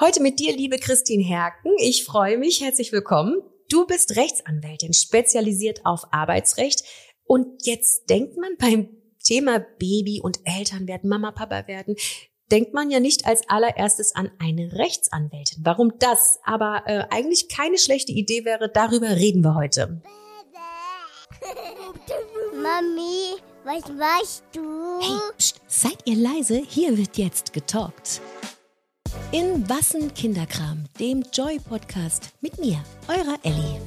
Heute mit dir, liebe Christine Herken. Ich freue mich. Herzlich willkommen. Du bist Rechtsanwältin, spezialisiert auf Arbeitsrecht. Und jetzt denkt man beim Thema Baby und Eltern werden, Mama, Papa werden, denkt man ja nicht als allererstes an eine Rechtsanwältin. Warum das aber äh, eigentlich keine schlechte Idee wäre, darüber reden wir heute. Mami, was machst du? Hey, pst, seid ihr leise? Hier wird jetzt getalkt. In Wassen Kinderkram, dem Joy-Podcast mit mir, eurer Ellie.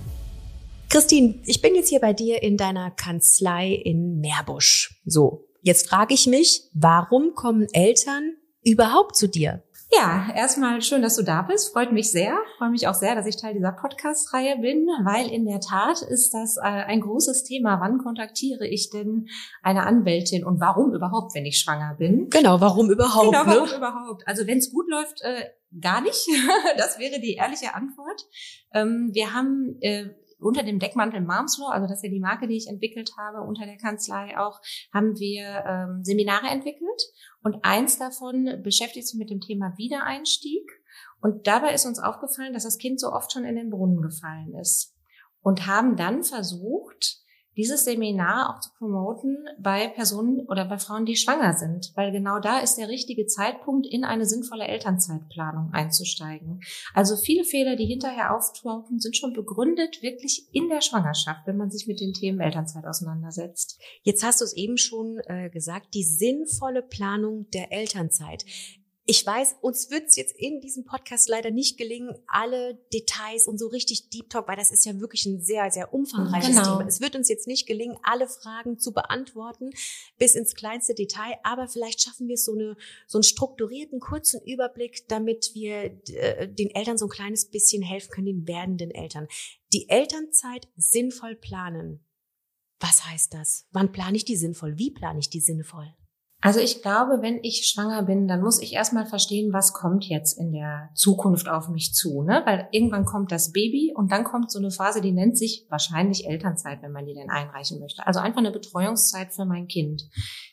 Christine, ich bin jetzt hier bei dir in deiner Kanzlei in Meerbusch. So, jetzt frage ich mich, warum kommen Eltern überhaupt zu dir? Ja, erstmal schön, dass du da bist. Freut mich sehr. Freue mich auch sehr, dass ich Teil dieser Podcast-Reihe bin, weil in der Tat ist das äh, ein großes Thema. Wann kontaktiere ich denn eine Anwältin und warum überhaupt, wenn ich schwanger bin? Genau, warum überhaupt? Genau, warum ne? überhaupt? Also wenn es gut läuft, äh, gar nicht. das wäre die ehrliche Antwort. Ähm, wir haben äh, unter dem Deckmantel Moms Law, also das ist ja die Marke, die ich entwickelt habe, unter der Kanzlei auch, haben wir ähm, Seminare entwickelt und eins davon beschäftigt sich mit dem Thema Wiedereinstieg. Und dabei ist uns aufgefallen, dass das Kind so oft schon in den Brunnen gefallen ist. Und haben dann versucht, dieses Seminar auch zu promoten bei Personen oder bei Frauen, die schwanger sind, weil genau da ist der richtige Zeitpunkt, in eine sinnvolle Elternzeitplanung einzusteigen. Also viele Fehler, die hinterher auftauchen, sind schon begründet wirklich in der Schwangerschaft, wenn man sich mit den Themen Elternzeit auseinandersetzt. Jetzt hast du es eben schon äh, gesagt, die sinnvolle Planung der Elternzeit. Ich weiß, uns wird es jetzt in diesem Podcast leider nicht gelingen, alle Details und so richtig Deep Talk, weil das ist ja wirklich ein sehr, sehr umfangreiches Genau. Thema. Es wird uns jetzt nicht gelingen, alle Fragen zu beantworten bis ins kleinste Detail, aber vielleicht schaffen wir es so, eine, so einen strukturierten, kurzen Überblick, damit wir äh, den Eltern so ein kleines bisschen helfen können, den werdenden Eltern. Die Elternzeit sinnvoll planen. Was heißt das? Wann plane ich die sinnvoll? Wie plane ich die sinnvoll? Also ich glaube, wenn ich schwanger bin, dann muss ich erstmal verstehen, was kommt jetzt in der Zukunft auf mich zu, ne? Weil irgendwann kommt das Baby und dann kommt so eine Phase, die nennt sich wahrscheinlich Elternzeit, wenn man die denn einreichen möchte. Also einfach eine Betreuungszeit für mein Kind.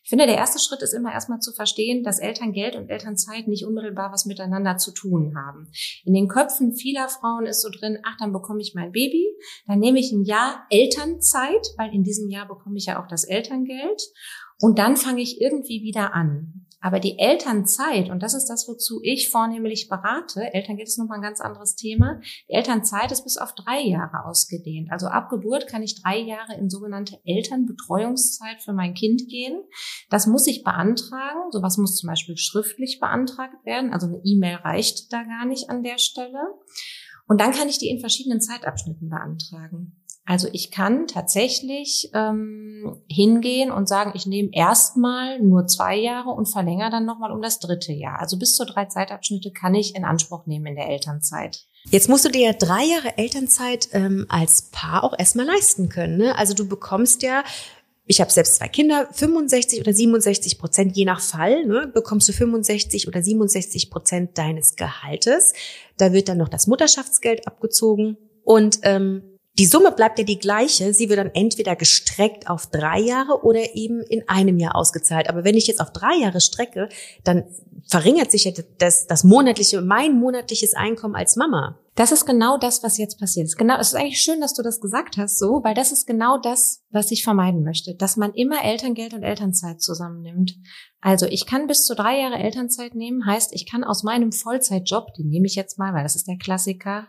Ich finde, der erste Schritt ist immer erstmal zu verstehen, dass Elterngeld und Elternzeit nicht unmittelbar was miteinander zu tun haben. In den Köpfen vieler Frauen ist so drin, ach, dann bekomme ich mein Baby, dann nehme ich ein Jahr Elternzeit, weil in diesem Jahr bekomme ich ja auch das Elterngeld. Und dann fange ich irgendwie wieder an. Aber die Elternzeit, und das ist das, wozu ich vornehmlich berate, Elterngeld ist nochmal ein ganz anderes Thema, die Elternzeit ist bis auf drei Jahre ausgedehnt. Also ab Geburt kann ich drei Jahre in sogenannte Elternbetreuungszeit für mein Kind gehen. Das muss ich beantragen. Sowas muss zum Beispiel schriftlich beantragt werden. Also eine E-Mail reicht da gar nicht an der Stelle. Und dann kann ich die in verschiedenen Zeitabschnitten beantragen. Also ich kann tatsächlich ähm, hingehen und sagen, ich nehme erstmal nur zwei Jahre und verlängere dann nochmal um das dritte Jahr. Also bis zu drei Zeitabschnitte kann ich in Anspruch nehmen in der Elternzeit. Jetzt musst du dir ja drei Jahre Elternzeit ähm, als Paar auch erstmal leisten können. Ne? Also du bekommst ja, ich habe selbst zwei Kinder, 65 oder 67 Prozent, je nach Fall, ne, bekommst du 65 oder 67 Prozent deines Gehaltes. Da wird dann noch das Mutterschaftsgeld abgezogen und ähm, die Summe bleibt ja die gleiche. Sie wird dann entweder gestreckt auf drei Jahre oder eben in einem Jahr ausgezahlt. Aber wenn ich jetzt auf drei Jahre strecke, dann verringert sich ja das, das monatliche, mein monatliches Einkommen als Mama. Das ist genau das, was jetzt passiert ist. Genau, es ist eigentlich schön, dass du das gesagt hast, so, weil das ist genau das, was ich vermeiden möchte, dass man immer Elterngeld und Elternzeit zusammennimmt. Also ich kann bis zu drei Jahre Elternzeit nehmen, heißt, ich kann aus meinem Vollzeitjob, den nehme ich jetzt mal, weil das ist der Klassiker,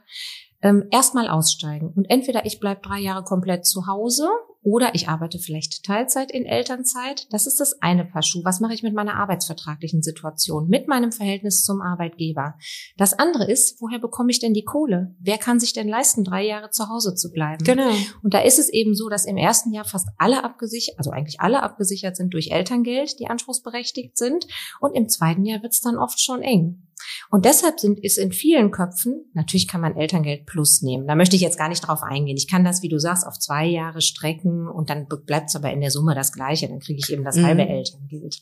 ähm, erstmal aussteigen. Und entweder ich bleibe drei Jahre komplett zu Hause oder ich arbeite vielleicht Teilzeit in Elternzeit. Das ist das eine Paar Schuh. Was mache ich mit meiner arbeitsvertraglichen Situation, mit meinem Verhältnis zum Arbeitgeber? Das andere ist, woher bekomme ich denn die Kohle? Wer kann sich denn leisten, drei Jahre zu Hause zu bleiben? Genau. Und da ist es eben so, dass im ersten Jahr fast alle abgesichert, also eigentlich alle abgesichert sind durch Elterngeld, die anspruchsberechtigt sind. Und im zweiten Jahr wird es dann oft schon eng. Und deshalb sind, ist in vielen Köpfen, natürlich kann man Elterngeld plus nehmen. Da möchte ich jetzt gar nicht drauf eingehen. Ich kann das, wie du sagst, auf zwei Jahre strecken und dann bleibt es aber in der Summe das Gleiche. Dann kriege ich eben das Mhm. halbe Elterngeld.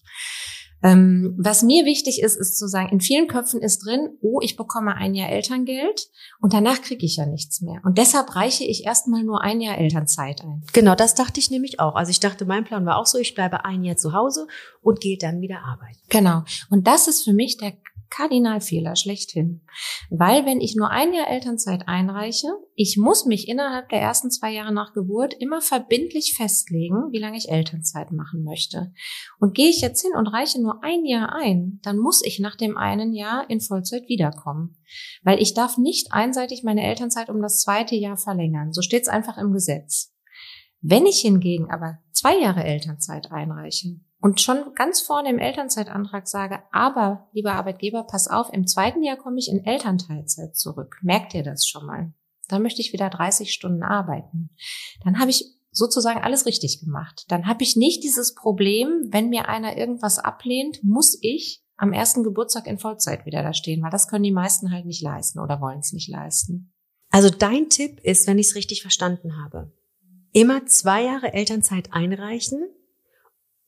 Ähm, was mir wichtig ist, ist zu sagen, in vielen Köpfen ist drin, oh, ich bekomme ein Jahr Elterngeld und danach kriege ich ja nichts mehr. Und deshalb reiche ich erstmal nur ein Jahr Elternzeit ein. Genau, das dachte ich nämlich auch. Also ich dachte, mein Plan war auch so, ich bleibe ein Jahr zu Hause und gehe dann wieder arbeiten. Genau. Und das ist für mich der Kardinalfehler schlechthin. Weil wenn ich nur ein Jahr Elternzeit einreiche, ich muss mich innerhalb der ersten zwei Jahre nach Geburt immer verbindlich festlegen, wie lange ich Elternzeit machen möchte. Und gehe ich jetzt hin und reiche nur ein Jahr ein, dann muss ich nach dem einen Jahr in Vollzeit wiederkommen. Weil ich darf nicht einseitig meine Elternzeit um das zweite Jahr verlängern. So steht es einfach im Gesetz. Wenn ich hingegen aber zwei Jahre Elternzeit einreiche und schon ganz vorne im Elternzeitantrag sage, aber lieber Arbeitgeber, pass auf, im zweiten Jahr komme ich in Elternteilzeit zurück. Merkt ihr das schon mal? Dann möchte ich wieder 30 Stunden arbeiten. Dann habe ich sozusagen alles richtig gemacht. Dann habe ich nicht dieses Problem, wenn mir einer irgendwas ablehnt, muss ich am ersten Geburtstag in Vollzeit wieder da stehen, weil das können die meisten halt nicht leisten oder wollen es nicht leisten. Also dein Tipp ist, wenn ich es richtig verstanden habe, immer zwei Jahre Elternzeit einreichen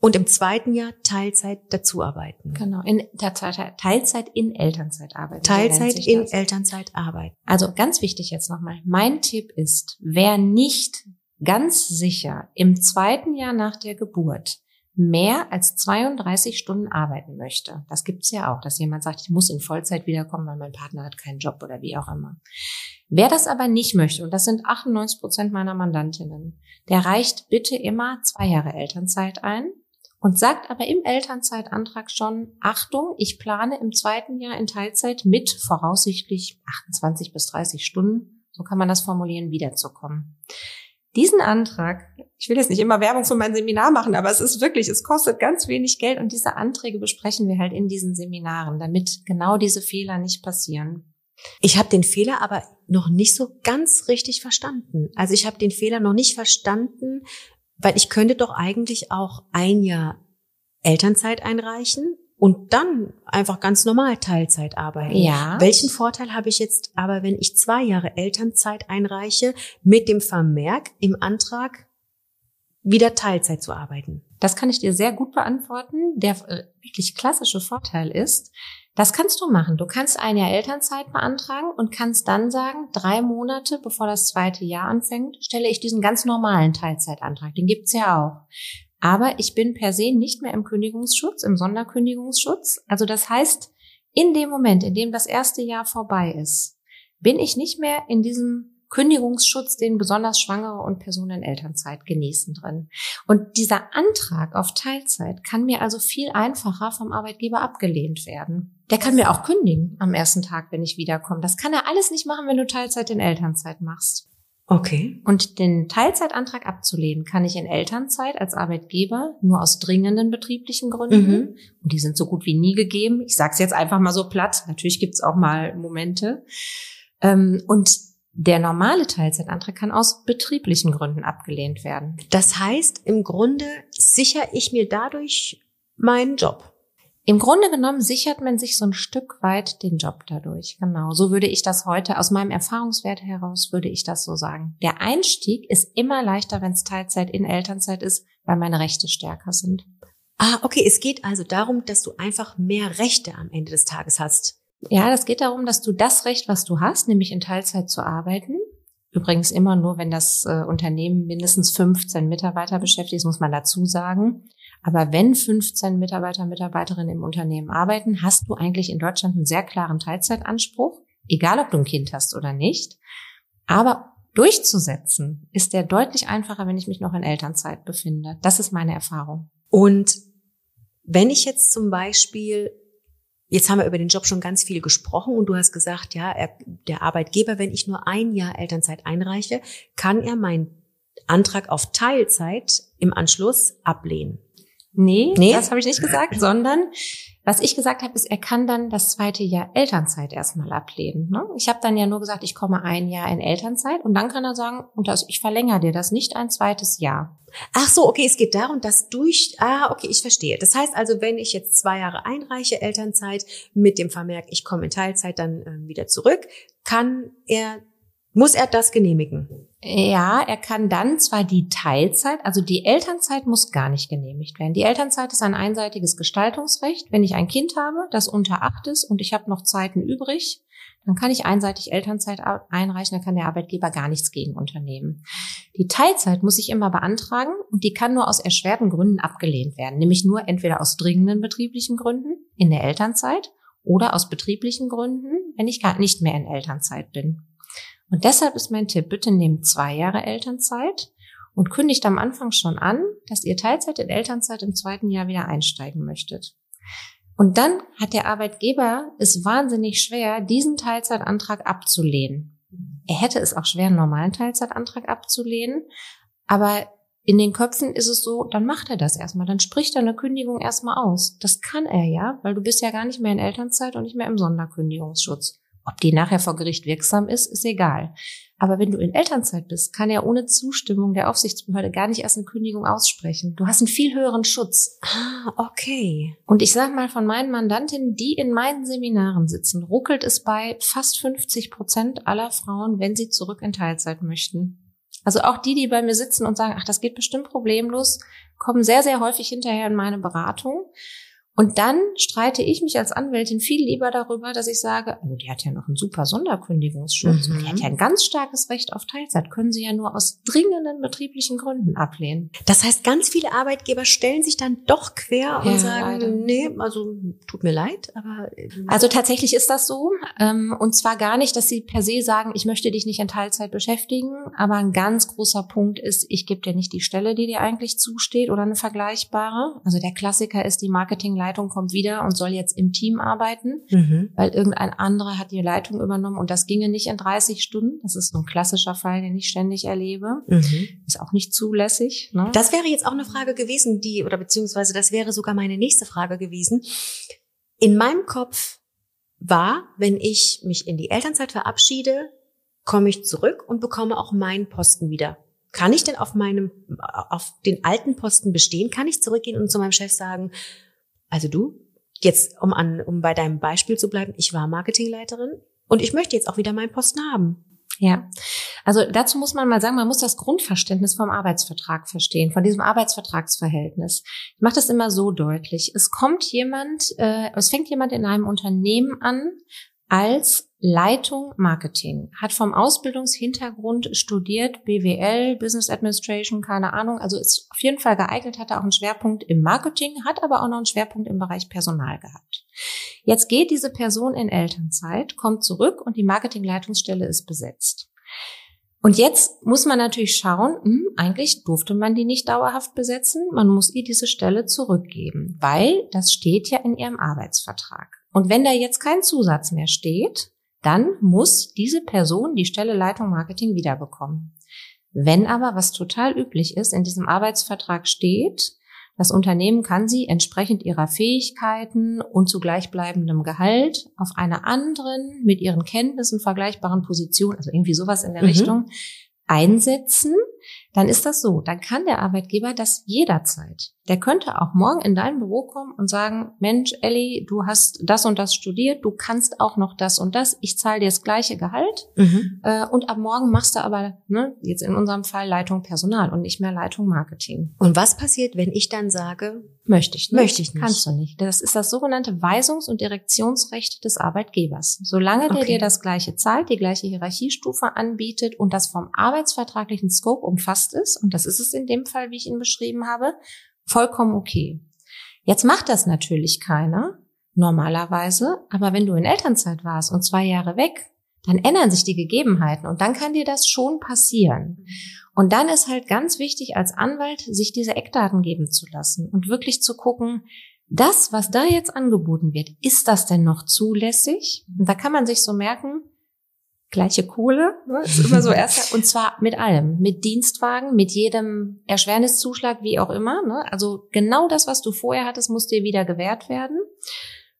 und im zweiten Jahr Teilzeit dazuarbeiten. Genau, in der Teilzeit in Elternzeit arbeiten. Teilzeit in. Elternzeit arbeiten. Also ganz wichtig jetzt nochmal. Mein Tipp ist, wer nicht ganz sicher im zweiten Jahr nach der Geburt mehr als 32 Stunden arbeiten möchte. Das gibt's ja auch, dass jemand sagt, ich muss in Vollzeit wiederkommen, weil mein Partner hat keinen Job oder wie auch immer. Wer das aber nicht möchte, und das sind 98 Prozent meiner Mandantinnen, der reicht bitte immer zwei Jahre Elternzeit ein und sagt aber im Elternzeitantrag schon, Achtung, ich plane im zweiten Jahr in Teilzeit mit voraussichtlich 28 bis 30 Stunden, so kann man das formulieren, wiederzukommen. Diesen Antrag, ich will jetzt nicht immer Werbung für mein Seminar machen, aber es ist wirklich, es kostet ganz wenig Geld und diese Anträge besprechen wir halt in diesen Seminaren, damit genau diese Fehler nicht passieren. Ich habe den Fehler aber noch nicht so ganz richtig verstanden. Also ich habe den Fehler noch nicht verstanden, weil ich könnte doch eigentlich auch ein Jahr Elternzeit einreichen und dann einfach ganz normal Teilzeit arbeiten. Ja. Welchen Vorteil habe ich jetzt aber, wenn ich zwei Jahre Elternzeit einreiche, mit dem Vermerk im Antrag wieder Teilzeit zu arbeiten? Das kann ich dir sehr gut beantworten. Der äh, wirklich klassische Vorteil ist, das kannst du machen. Du kannst ein Jahr Elternzeit beantragen und kannst dann sagen, drei Monate bevor das zweite Jahr anfängt, stelle ich diesen ganz normalen Teilzeitantrag. Den gibt's ja auch. Aber ich bin per se nicht mehr im Kündigungsschutz, im Sonderkündigungsschutz. Also das heißt, in dem Moment, in dem das erste Jahr vorbei ist, bin ich nicht mehr in diesem Kündigungsschutz, den besonders Schwangere und Personen in Elternzeit genießen drin. Und dieser Antrag auf Teilzeit kann mir also viel einfacher vom Arbeitgeber abgelehnt werden. Der kann mir auch kündigen am ersten Tag, wenn ich wiederkomme. Das kann er alles nicht machen, wenn du Teilzeit in Elternzeit machst. Okay. Und den Teilzeitantrag abzulehnen kann ich in Elternzeit als Arbeitgeber nur aus dringenden betrieblichen Gründen. Mhm. Und die sind so gut wie nie gegeben. Ich sage es jetzt einfach mal so platt. Natürlich gibt es auch mal Momente. Ähm, und der normale Teilzeitantrag kann aus betrieblichen Gründen abgelehnt werden. Das heißt, im Grunde sichere ich mir dadurch meinen Job. Im Grunde genommen sichert man sich so ein Stück weit den Job dadurch. Genau. So würde ich das heute, aus meinem Erfahrungswert heraus, würde ich das so sagen. Der Einstieg ist immer leichter, wenn es Teilzeit in Elternzeit ist, weil meine Rechte stärker sind. Ah, okay. Es geht also darum, dass du einfach mehr Rechte am Ende des Tages hast. Ja, das geht darum, dass du das Recht, was du hast, nämlich in Teilzeit zu arbeiten, übrigens immer nur, wenn das äh, Unternehmen mindestens 15 Mitarbeiter beschäftigt, muss man dazu sagen. Aber wenn 15 Mitarbeiter, Mitarbeiterinnen im Unternehmen arbeiten, hast du eigentlich in Deutschland einen sehr klaren Teilzeitanspruch, egal ob du ein Kind hast oder nicht. Aber durchzusetzen ist der deutlich einfacher, wenn ich mich noch in Elternzeit befinde. Das ist meine Erfahrung. Und wenn ich jetzt zum Beispiel Jetzt haben wir über den Job schon ganz viel gesprochen und du hast gesagt, ja, er, der Arbeitgeber, wenn ich nur ein Jahr Elternzeit einreiche, kann er meinen Antrag auf Teilzeit im Anschluss ablehnen. Nee, nee? das habe ich nicht gesagt, sondern was ich gesagt habe, ist, er kann dann das zweite Jahr Elternzeit erstmal ablehnen. Ne? Ich habe dann ja nur gesagt, ich komme ein Jahr in Elternzeit und dann kann er sagen, und das, ich verlängere dir das nicht ein zweites Jahr. Ach so, okay, es geht darum, dass durch, ah, okay, ich verstehe. Das heißt also, wenn ich jetzt zwei Jahre einreiche Elternzeit mit dem Vermerk, ich komme in Teilzeit dann äh, wieder zurück, kann er, muss er das genehmigen? Ja, er kann dann zwar die Teilzeit, also die Elternzeit muss gar nicht genehmigt werden. Die Elternzeit ist ein einseitiges Gestaltungsrecht. Wenn ich ein Kind habe, das unter acht ist und ich habe noch Zeiten übrig, dann kann ich einseitig Elternzeit einreichen, dann kann der Arbeitgeber gar nichts gegen unternehmen. Die Teilzeit muss ich immer beantragen und die kann nur aus erschwerten Gründen abgelehnt werden, nämlich nur entweder aus dringenden betrieblichen Gründen in der Elternzeit oder aus betrieblichen Gründen, wenn ich gar nicht mehr in Elternzeit bin. Und deshalb ist mein Tipp, bitte nehmt zwei Jahre Elternzeit und kündigt am Anfang schon an, dass ihr Teilzeit in Elternzeit im zweiten Jahr wieder einsteigen möchtet. Und dann hat der Arbeitgeber es wahnsinnig schwer, diesen Teilzeitantrag abzulehnen. Er hätte es auch schwer, einen normalen Teilzeitantrag abzulehnen, aber in den Köpfen ist es so, dann macht er das erstmal, dann spricht er eine Kündigung erstmal aus. Das kann er ja, weil du bist ja gar nicht mehr in Elternzeit und nicht mehr im Sonderkündigungsschutz. Ob die nachher vor Gericht wirksam ist, ist egal. Aber wenn du in Elternzeit bist, kann er ohne Zustimmung der Aufsichtsbehörde gar nicht erst eine Kündigung aussprechen. Du hast einen viel höheren Schutz. Ah, okay. Und ich sage mal von meinen Mandantinnen, die in meinen Seminaren sitzen, ruckelt es bei fast 50 Prozent aller Frauen, wenn sie zurück in Teilzeit möchten. Also auch die, die bei mir sitzen und sagen, ach, das geht bestimmt problemlos, kommen sehr, sehr häufig hinterher in meine Beratung und dann streite ich mich als Anwältin viel lieber darüber, dass ich sage, also die hat ja noch einen super Sonderkündigungsschutz mhm. und die hat ja ein ganz starkes Recht auf Teilzeit, können sie ja nur aus dringenden betrieblichen Gründen ablehnen. Das heißt, ganz viele Arbeitgeber stellen sich dann doch quer und sagen, leider. nee, also tut mir leid, aber. Ähm, also tatsächlich ist das so. Ähm, und zwar gar nicht, dass sie per se sagen, ich möchte dich nicht in Teilzeit beschäftigen, aber ein ganz großer Punkt ist, ich gebe dir nicht die Stelle, die dir eigentlich zusteht oder eine vergleichbare. Also der Klassiker ist die Marketing Leitung kommt wieder und soll jetzt im Team arbeiten, mhm. weil irgendein anderer hat die Leitung übernommen und das ginge nicht in 30 Stunden. Das ist so ein klassischer Fall, den ich ständig erlebe. Mhm. Ist auch nicht zulässig. Ne? Das wäre jetzt auch eine Frage gewesen, die, oder beziehungsweise das wäre sogar meine nächste Frage gewesen. In meinem Kopf war, wenn ich mich in die Elternzeit verabschiede, komme ich zurück und bekomme auch meinen Posten wieder. Kann ich denn auf meinem, auf den alten Posten bestehen? Kann ich zurückgehen und zu meinem Chef sagen, also du, jetzt um an, um bei deinem Beispiel zu bleiben, ich war Marketingleiterin und ich möchte jetzt auch wieder meinen Posten haben. Ja, also dazu muss man mal sagen, man muss das Grundverständnis vom Arbeitsvertrag verstehen, von diesem Arbeitsvertragsverhältnis. Ich mache das immer so deutlich. Es kommt jemand, äh, es fängt jemand in einem Unternehmen an als Leitung Marketing, hat vom Ausbildungshintergrund studiert, BWL, Business Administration, keine Ahnung, also ist auf jeden Fall geeignet, hat auch einen Schwerpunkt im Marketing, hat aber auch noch einen Schwerpunkt im Bereich Personal gehabt. Jetzt geht diese Person in Elternzeit, kommt zurück und die Marketingleitungsstelle ist besetzt. Und jetzt muss man natürlich schauen, hm, eigentlich durfte man die nicht dauerhaft besetzen, man muss ihr diese Stelle zurückgeben, weil das steht ja in ihrem Arbeitsvertrag. Und wenn da jetzt kein Zusatz mehr steht, dann muss diese Person die Stelle Leitung Marketing wiederbekommen. Wenn aber, was total üblich ist, in diesem Arbeitsvertrag steht, das Unternehmen kann sie entsprechend ihrer Fähigkeiten und zu gleichbleibendem Gehalt auf einer anderen, mit ihren Kenntnissen vergleichbaren Position, also irgendwie sowas in der mhm. Richtung, einsetzen, dann ist das so. Dann kann der Arbeitgeber das jederzeit. Der könnte auch morgen in dein Büro kommen und sagen, Mensch, Ellie, du hast das und das studiert, du kannst auch noch das und das, ich zahle dir das gleiche Gehalt mhm. äh, und ab morgen machst du aber, ne, jetzt in unserem Fall Leitung Personal und nicht mehr Leitung Marketing. Und was passiert, wenn ich dann sage, möchte ich nicht? Möchte ich nicht. Kannst du nicht. Das ist das sogenannte Weisungs- und Direktionsrecht des Arbeitgebers. Solange der okay. dir das gleiche zahlt, die gleiche Hierarchiestufe anbietet und das vom arbeitsvertraglichen Scope umfasst ist, und das ist es in dem Fall, wie ich ihn beschrieben habe, vollkommen okay. Jetzt macht das natürlich keiner, normalerweise, aber wenn du in Elternzeit warst und zwei Jahre weg, dann ändern sich die Gegebenheiten und dann kann dir das schon passieren. Und dann ist halt ganz wichtig als Anwalt, sich diese Eckdaten geben zu lassen und wirklich zu gucken, das, was da jetzt angeboten wird, ist das denn noch zulässig? Und da kann man sich so merken, gleiche Kohle, ne? ist immer so erster, und zwar mit allem, mit Dienstwagen, mit jedem Erschwerniszuschlag, wie auch immer. Ne? Also genau das, was du vorher hattest, muss dir wieder gewährt werden.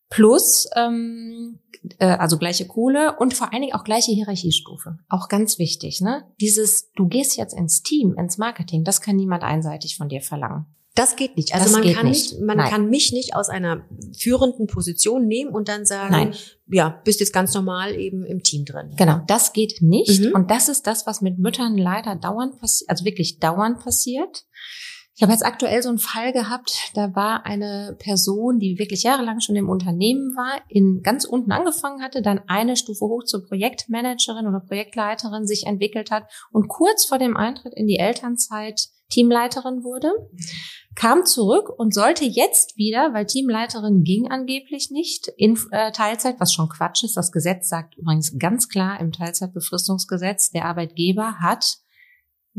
Plus, ähm, äh, also gleiche Kohle und vor allen Dingen auch gleiche Hierarchiestufe. Auch ganz wichtig, ne? Dieses, du gehst jetzt ins Team, ins Marketing, das kann niemand einseitig von dir verlangen. Das geht nicht. Also das man kann nicht, man Nein. kann mich nicht aus einer führenden Position nehmen und dann sagen, Nein. ja, bist jetzt ganz normal eben im Team drin. Genau, das geht nicht. Mhm. Und das ist das, was mit Müttern leider dauernd passiert, also wirklich dauernd passiert. Ich habe jetzt aktuell so einen Fall gehabt, da war eine Person, die wirklich jahrelang schon im Unternehmen war, in ganz unten angefangen hatte, dann eine Stufe hoch zur Projektmanagerin oder Projektleiterin sich entwickelt hat und kurz vor dem Eintritt in die Elternzeit Teamleiterin wurde kam zurück und sollte jetzt wieder, weil Teamleiterin ging angeblich nicht in äh, Teilzeit, was schon Quatsch ist. Das Gesetz sagt übrigens ganz klar im Teilzeitbefristungsgesetz, der Arbeitgeber hat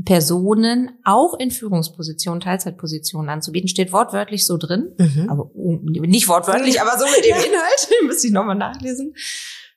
Personen auch in Führungspositionen, Teilzeitpositionen anzubieten. Steht wortwörtlich so drin. Mhm. Aber nicht wortwörtlich, aber so mit dem Inhalt. Müsste ich nochmal nachlesen.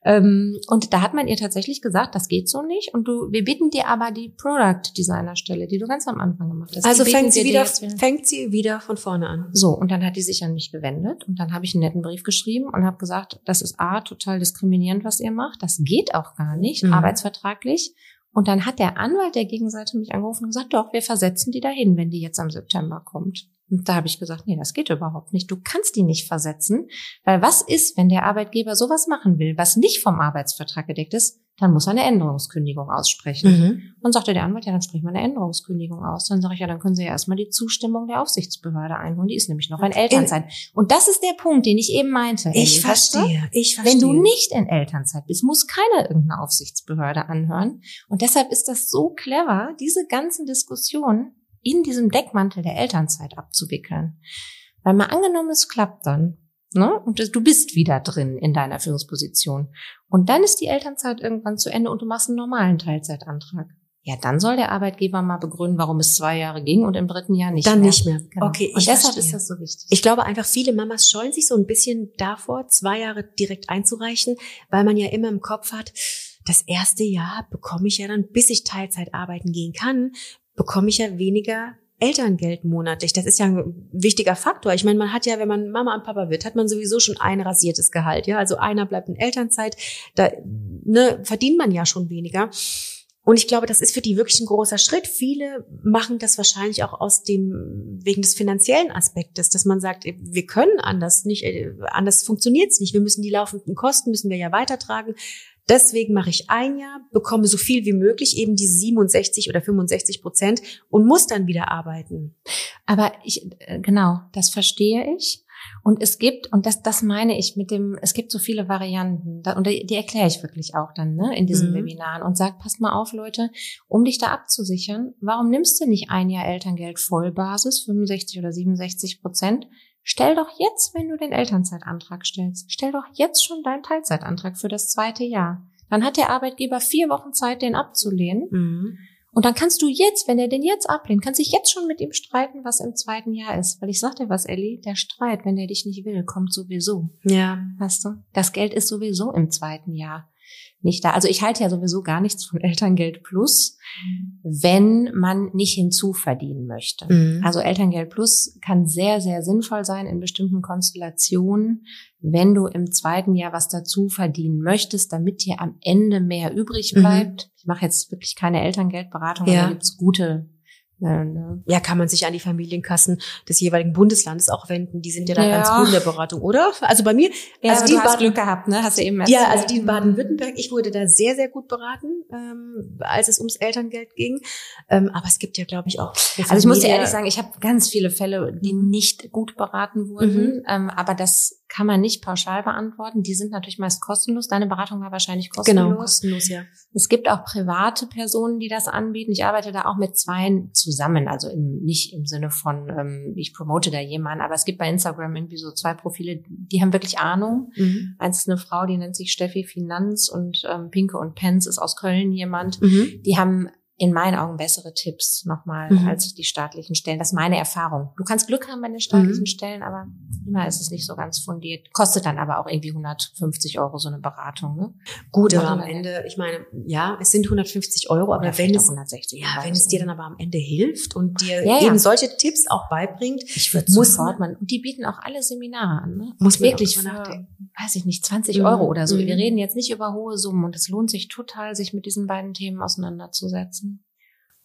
Ähm, und da hat man ihr tatsächlich gesagt, das geht so nicht. Und du, wir bieten dir aber die Product Designer Stelle, die du ganz am Anfang gemacht hast. Also fängt sie wieder, fängt sie wieder von vorne an. So. Und dann hat die sich an mich gewendet. Und dann habe ich einen netten Brief geschrieben und habe gesagt, das ist A, total diskriminierend, was ihr macht. Das geht auch gar nicht, mhm. arbeitsvertraglich. Und dann hat der Anwalt der Gegenseite mich angerufen und gesagt, doch, wir versetzen die dahin, wenn die jetzt am September kommt. Und da habe ich gesagt, nee, das geht überhaupt nicht. Du kannst die nicht versetzen, weil was ist, wenn der Arbeitgeber sowas machen will, was nicht vom Arbeitsvertrag gedeckt ist, dann muss er eine Änderungskündigung aussprechen. Mhm. Und sagte der Anwalt, ja, dann sprich mal eine Änderungskündigung aus. Dann sage ich, ja, dann können Sie ja erstmal die Zustimmung der Aufsichtsbehörde einholen. Die ist nämlich noch in Elternzeit. Und das ist der Punkt, den ich eben meinte. Ich verstehe, ich verstehe. Wenn du nicht in Elternzeit bist, muss keiner irgendeine Aufsichtsbehörde anhören. Und deshalb ist das so clever, diese ganzen Diskussionen in diesem Deckmantel der Elternzeit abzuwickeln. Weil mal angenommen, es klappt dann. Ne? Und du bist wieder drin in deiner Führungsposition. Und dann ist die Elternzeit irgendwann zu Ende und du machst einen normalen Teilzeitantrag. Ja, dann soll der Arbeitgeber mal begründen, warum es zwei Jahre ging und im dritten Jahr nicht dann mehr. Dann nicht mehr. Genau. Okay, und deshalb verstehe. ist das so wichtig. Ich glaube einfach, viele Mamas scheuen sich so ein bisschen davor, zwei Jahre direkt einzureichen, weil man ja immer im Kopf hat, das erste Jahr bekomme ich ja dann, bis ich Teilzeit arbeiten gehen kann, bekomme ich ja weniger Elterngeld monatlich. Das ist ja ein wichtiger Faktor. Ich meine, man hat ja, wenn man Mama und Papa wird, hat man sowieso schon ein rasiertes Gehalt. Ja, also einer bleibt in Elternzeit, da ne, verdient man ja schon weniger. Und ich glaube, das ist für die wirklich ein großer Schritt. Viele machen das wahrscheinlich auch aus dem, wegen des finanziellen Aspektes, dass man sagt, wir können anders nicht, äh, anders funktioniert's nicht. Wir müssen die laufenden Kosten, müssen wir ja weitertragen. Deswegen mache ich ein Jahr, bekomme so viel wie möglich, eben diese 67 oder 65 Prozent und muss dann wieder arbeiten. Aber ich, äh, genau, das verstehe ich. Und es gibt, und das, das meine ich mit dem, es gibt so viele Varianten, und die, die erkläre ich wirklich auch dann ne, in diesen mhm. Webinaren und sag, passt mal auf, Leute, um dich da abzusichern, warum nimmst du nicht ein Jahr Elterngeld Vollbasis, 65 oder 67 Prozent, Stell doch jetzt, wenn du den Elternzeitantrag stellst, stell doch jetzt schon deinen Teilzeitantrag für das zweite Jahr. Dann hat der Arbeitgeber vier Wochen Zeit, den abzulehnen. Mhm. Und dann kannst du jetzt, wenn er den jetzt ablehnt, kannst dich jetzt schon mit ihm streiten, was im zweiten Jahr ist. Weil ich sag dir was, Ellie, der Streit, wenn der dich nicht will, kommt sowieso. Ja. Weißt du? Das Geld ist sowieso im zweiten Jahr nicht da. Also ich halte ja sowieso gar nichts von Elterngeld Plus, wenn man nicht hinzuverdienen möchte. Mhm. Also Elterngeld Plus kann sehr, sehr sinnvoll sein in bestimmten Konstellationen, wenn du im zweiten Jahr was dazu verdienen möchtest, damit dir am Ende mehr übrig mhm. bleibt. Mhm. Ich mache jetzt wirklich keine Elterngeldberatung, ja. aber da gibt's gute? Ja, kann man sich an die Familienkassen des jeweiligen Bundeslandes auch wenden. Die sind ja da ja. ganz gut in der Beratung, oder? Also bei mir, ja, also die du hast Baden, Glück gehabt, ne? Hast du eben Ja, also die in Baden-Württemberg, ich wurde da sehr, sehr gut beraten, ähm, als es ums Elterngeld ging. Ähm, aber es gibt ja, glaube ich, auch. Also ich muss dir ehrlich sagen, ich habe ganz viele Fälle, die mhm. nicht gut beraten wurden. Mhm. Ähm, aber das kann man nicht pauschal beantworten. Die sind natürlich meist kostenlos. Deine Beratung war wahrscheinlich kostenlos. Genau, kostenlos, ja. Es gibt auch private Personen, die das anbieten. Ich arbeite da auch mit zwei zusammen, also im, nicht im Sinne von, ähm, ich promote da jemanden, aber es gibt bei Instagram irgendwie so zwei Profile, die haben wirklich Ahnung. Mhm. Eins ist eine Frau, die nennt sich Steffi Finanz und ähm, Pinke und Pence ist aus Köln jemand. Mhm. Die haben in meinen Augen bessere Tipps nochmal mhm. als die staatlichen Stellen. Das ist meine Erfahrung. Du kannst Glück haben bei den staatlichen mhm. Stellen, aber immer ist es nicht so ganz fundiert. Kostet dann aber auch irgendwie 150 Euro so eine Beratung. Ne? Gut, aber am Ende, ich meine, ja, es sind 150 Euro, aber wenn es, 160, ja, wenn es dir dann aber am Ende hilft und dir ja, ja. eben solche Tipps auch beibringt, ich würde sofort, man, und die bieten auch alle Seminare an. Ne? Muss wirklich für, weiß ich nicht, 20 mhm. Euro oder so. Wir mhm. reden jetzt nicht über hohe Summen und es lohnt sich total, sich mit diesen beiden Themen auseinanderzusetzen.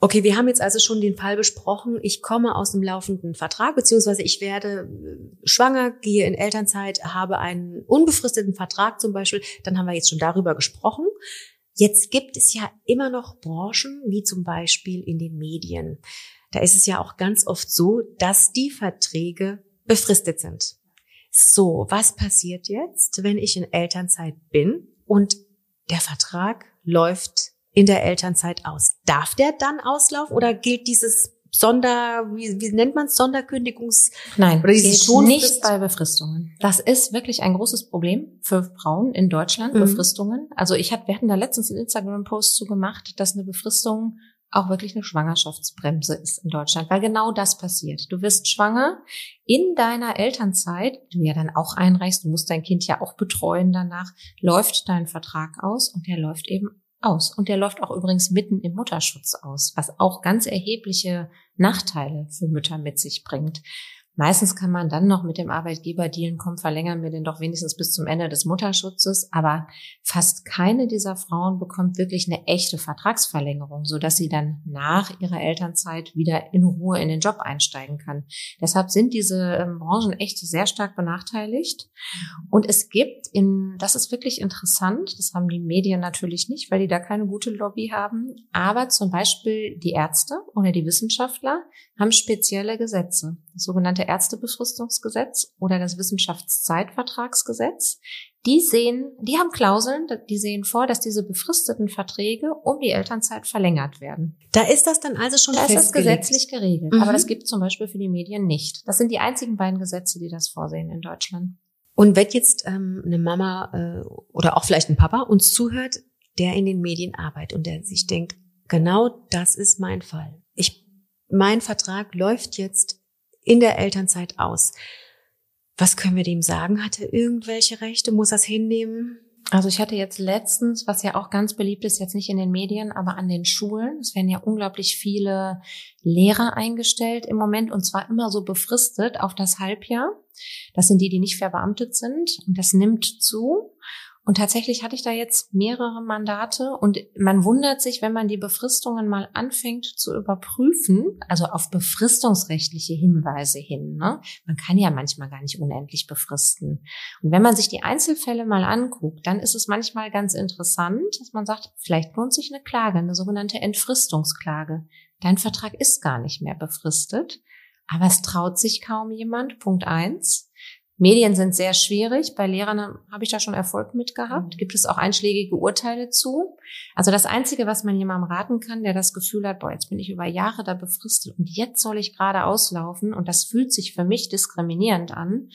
Okay, wir haben jetzt also schon den Fall besprochen. Ich komme aus dem laufenden Vertrag, beziehungsweise ich werde äh, schwanger, gehe in Elternzeit, habe einen unbefristeten Vertrag zum Beispiel. Dann haben wir jetzt schon darüber gesprochen. Jetzt gibt es ja immer noch Branchen, wie zum Beispiel in den Medien. Da ist es ja auch ganz oft so, dass die Verträge befristet sind. So, was passiert jetzt, wenn ich in Elternzeit bin und der Vertrag läuft in der Elternzeit aus. Darf der dann auslaufen oder gilt dieses Sonder, wie, wie nennt man es, Sonderkündigungs... Nein, Oder diese geht Schonfrist? nicht bei Befristungen. Das ist wirklich ein großes Problem für Frauen in Deutschland, Mhm. Befristungen. Also ich hab, wir hatten da letztens einen Instagram-Post zu gemacht, dass eine Befristung auch wirklich eine Schwangerschaftsbremse ist in Deutschland, weil genau das passiert. Du wirst schwanger in deiner Elternzeit, du ja dann auch einreichst, du musst dein Kind ja auch betreuen danach, läuft dein Vertrag aus und der läuft eben aus. Und der läuft auch übrigens mitten im Mutterschutz aus, was auch ganz erhebliche Nachteile für Mütter mit sich bringt. Meistens kann man dann noch mit dem Arbeitgeber dealen, komm, verlängern wir den doch wenigstens bis zum Ende des Mutterschutzes. Aber fast keine dieser Frauen bekommt wirklich eine echte Vertragsverlängerung, sodass sie dann nach ihrer Elternzeit wieder in Ruhe in den Job einsteigen kann. Deshalb sind diese ähm, Branchen echt sehr stark benachteiligt. Und es gibt in, das ist wirklich interessant, das haben die Medien natürlich nicht, weil die da keine gute Lobby haben, aber zum Beispiel die Ärzte oder die Wissenschaftler haben spezielle Gesetze. Sogenannte Ärztebefristungsgesetz oder das Wissenschaftszeitvertragsgesetz. Die sehen, die haben Klauseln, die sehen vor, dass diese befristeten Verträge um die Elternzeit verlängert werden. Da ist das dann also schon Da ist das festgelegt. gesetzlich geregelt. Mhm. Aber das gibt zum Beispiel für die Medien nicht. Das sind die einzigen beiden Gesetze, die das vorsehen in Deutschland. Und wenn jetzt ähm, eine Mama äh, oder auch vielleicht ein Papa uns zuhört, der in den Medien arbeitet und der sich denkt, genau das ist mein Fall. Ich, mein Vertrag läuft jetzt in der Elternzeit aus. Was können wir dem sagen? Hat er irgendwelche Rechte? Muss er es hinnehmen? Also ich hatte jetzt letztens, was ja auch ganz beliebt ist, jetzt nicht in den Medien, aber an den Schulen. Es werden ja unglaublich viele Lehrer eingestellt im Moment und zwar immer so befristet auf das Halbjahr. Das sind die, die nicht verbeamtet sind und das nimmt zu. Und tatsächlich hatte ich da jetzt mehrere Mandate und man wundert sich, wenn man die Befristungen mal anfängt zu überprüfen, also auf befristungsrechtliche Hinweise hin. Ne? Man kann ja manchmal gar nicht unendlich befristen. Und wenn man sich die Einzelfälle mal anguckt, dann ist es manchmal ganz interessant, dass man sagt, vielleicht lohnt sich eine Klage, eine sogenannte Entfristungsklage. Dein Vertrag ist gar nicht mehr befristet, aber es traut sich kaum jemand. Punkt eins. Medien sind sehr schwierig. Bei Lehrern habe ich da schon Erfolg mit gehabt. Gibt es auch einschlägige Urteile zu? Also das Einzige, was man jemandem raten kann, der das Gefühl hat, boah, jetzt bin ich über Jahre da befristet und jetzt soll ich gerade auslaufen und das fühlt sich für mich diskriminierend an,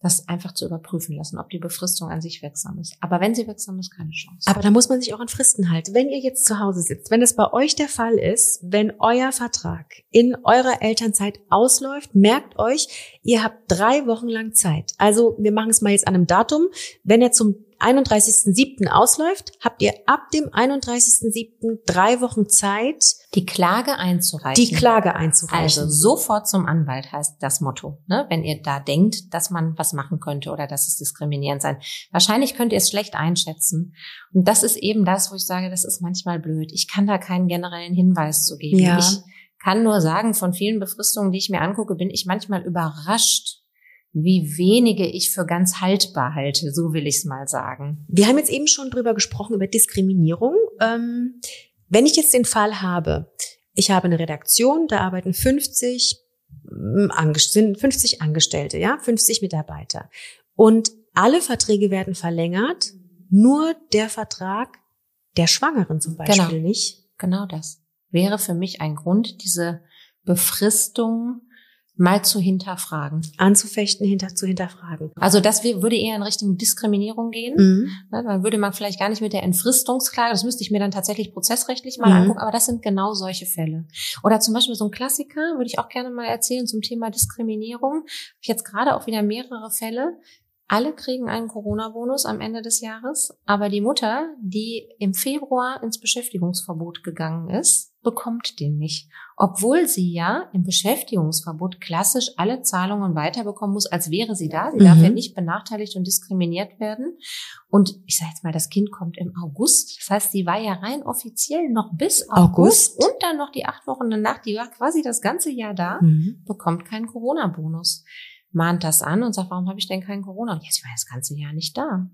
das einfach zu überprüfen lassen, ob die Befristung an sich wirksam ist. Aber wenn sie wirksam ist, keine Chance. Aber da muss man sich auch an Fristen halten. Wenn ihr jetzt zu Hause sitzt, wenn es bei euch der Fall ist, wenn euer Vertrag in eurer Elternzeit ausläuft, merkt euch, ihr habt drei Wochen lang Zeit. Also wir machen es mal jetzt an einem Datum. Wenn er zum 31.07. ausläuft, habt ihr ab dem 31.07. drei Wochen Zeit, die Klage einzureichen. die Klage einzureichen. Also sofort zum Anwalt heißt das Motto, ne? wenn ihr da denkt, dass man was machen könnte oder dass es diskriminierend sein. Wahrscheinlich könnt ihr es schlecht einschätzen. Und das ist eben das, wo ich sage, das ist manchmal blöd. Ich kann da keinen generellen Hinweis zu geben. Ja. Ich kann nur sagen, von vielen Befristungen, die ich mir angucke, bin ich manchmal überrascht, wie wenige ich für ganz haltbar halte, so will ich es mal sagen. Wir haben jetzt eben schon drüber gesprochen, über Diskriminierung. Ähm, wenn ich jetzt den Fall habe, ich habe eine Redaktion, da arbeiten 50, ähm, Angest- sind 50 Angestellte, ja, 50 Mitarbeiter. Und alle Verträge werden verlängert, nur der Vertrag der Schwangeren zum Beispiel Genau. nicht. Genau das wäre für mich ein Grund, diese Befristung mal zu hinterfragen. Anzufechten, hinter, zu hinterfragen. Also das würde eher in Richtung Diskriminierung gehen. Mhm. Ne, Dann würde man vielleicht gar nicht mit der Entfristungsklage, das müsste ich mir dann tatsächlich prozessrechtlich mal Mhm. angucken, aber das sind genau solche Fälle. Oder zum Beispiel so ein Klassiker, würde ich auch gerne mal erzählen zum Thema Diskriminierung. Hab ich jetzt gerade auch wieder mehrere Fälle. Alle kriegen einen Corona-Bonus am Ende des Jahres, aber die Mutter, die im Februar ins Beschäftigungsverbot gegangen ist, bekommt den nicht. Obwohl sie ja im Beschäftigungsverbot klassisch alle Zahlungen weiterbekommen muss, als wäre sie da. Sie darf Mhm. ja nicht benachteiligt und diskriminiert werden. Und ich sage jetzt mal, das Kind kommt im August. Das heißt, sie war ja rein offiziell noch bis August, August. und dann noch die acht Wochen danach, die war quasi das ganze Jahr da, Mhm. bekommt keinen Corona-Bonus. Mahnt das an und sagt, warum habe ich denn keinen Corona? Ja, sie war das ganze Jahr nicht da.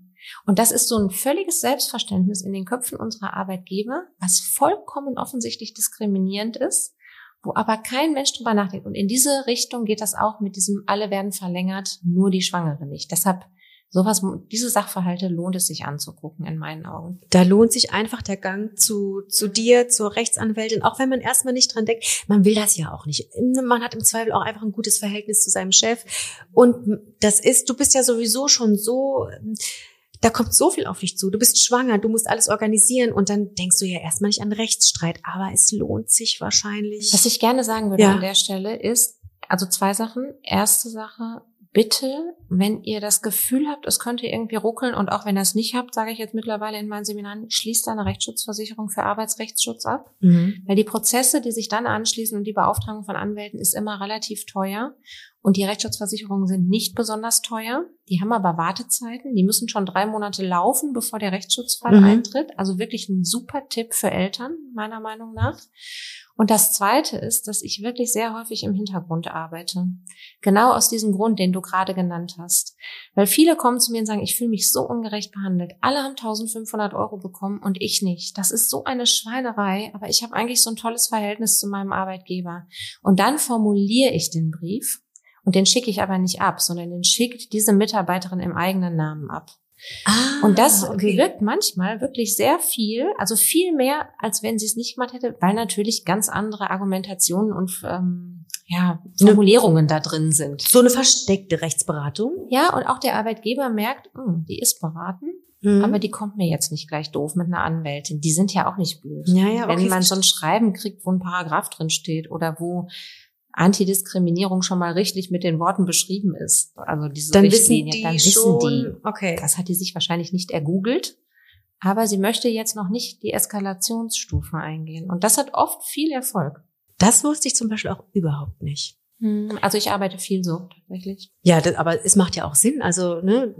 Und das ist so ein völliges Selbstverständnis in den Köpfen unserer Arbeitgeber, was vollkommen offensichtlich diskriminierend ist, wo aber kein Mensch drüber nachdenkt. Und in diese Richtung geht das auch mit diesem, alle werden verlängert, nur die Schwangere nicht. Deshalb Sowas, diese Sachverhalte lohnt es sich anzugucken, in meinen Augen. Da lohnt sich einfach der Gang zu, zu dir, zur Rechtsanwältin, auch wenn man erstmal nicht dran denkt. Man will das ja auch nicht. Man hat im Zweifel auch einfach ein gutes Verhältnis zu seinem Chef. Und das ist, du bist ja sowieso schon so, da kommt so viel auf dich zu. Du bist schwanger, du musst alles organisieren und dann denkst du ja erstmal nicht an Rechtsstreit, aber es lohnt sich wahrscheinlich. Was ich gerne sagen würde ja. an der Stelle ist, also zwei Sachen. Erste Sache, bitte, wenn ihr das Gefühl habt, es könnte irgendwie ruckeln und auch wenn ihr es nicht habt, sage ich jetzt mittlerweile in meinen Seminaren, schließt eine Rechtsschutzversicherung für Arbeitsrechtsschutz ab. Mhm. Weil die Prozesse, die sich dann anschließen und die Beauftragung von Anwälten ist immer relativ teuer. Und die Rechtsschutzversicherungen sind nicht besonders teuer. Die haben aber Wartezeiten. Die müssen schon drei Monate laufen, bevor der Rechtsschutzfall mhm. eintritt. Also wirklich ein super Tipp für Eltern, meiner Meinung nach. Und das Zweite ist, dass ich wirklich sehr häufig im Hintergrund arbeite. Genau aus diesem Grund, den du gerade genannt hast. Weil viele kommen zu mir und sagen, ich fühle mich so ungerecht behandelt. Alle haben 1500 Euro bekommen und ich nicht. Das ist so eine Schweinerei, aber ich habe eigentlich so ein tolles Verhältnis zu meinem Arbeitgeber. Und dann formuliere ich den Brief und den schicke ich aber nicht ab, sondern den schickt diese Mitarbeiterin im eigenen Namen ab. Ah, und das okay. wirkt manchmal wirklich sehr viel, also viel mehr, als wenn sie es nicht gemacht hätte, weil natürlich ganz andere Argumentationen und ähm, ja, Formulierungen da drin sind. So eine versteckte Rechtsberatung. Ja, und auch der Arbeitgeber merkt, mh, hm, die ist beraten, mhm. aber die kommt mir jetzt nicht gleich doof mit einer Anwältin. Die sind ja auch nicht blöd. Ja, ja, okay. Wenn man so ein Schreiben kriegt, wo ein Paragraph drin steht oder wo Antidiskriminierung schon mal richtig mit den Worten beschrieben ist, also diese dann Richtlinie, wissen die dann wissen die. Okay. Das hat die sich wahrscheinlich nicht ergoogelt, aber sie möchte jetzt noch nicht die Eskalationsstufe eingehen. Und das hat oft viel Erfolg. Das wusste ich zum Beispiel auch überhaupt nicht. Hm, also ich arbeite viel so tatsächlich. Ja, das, aber es macht ja auch Sinn. Also ne,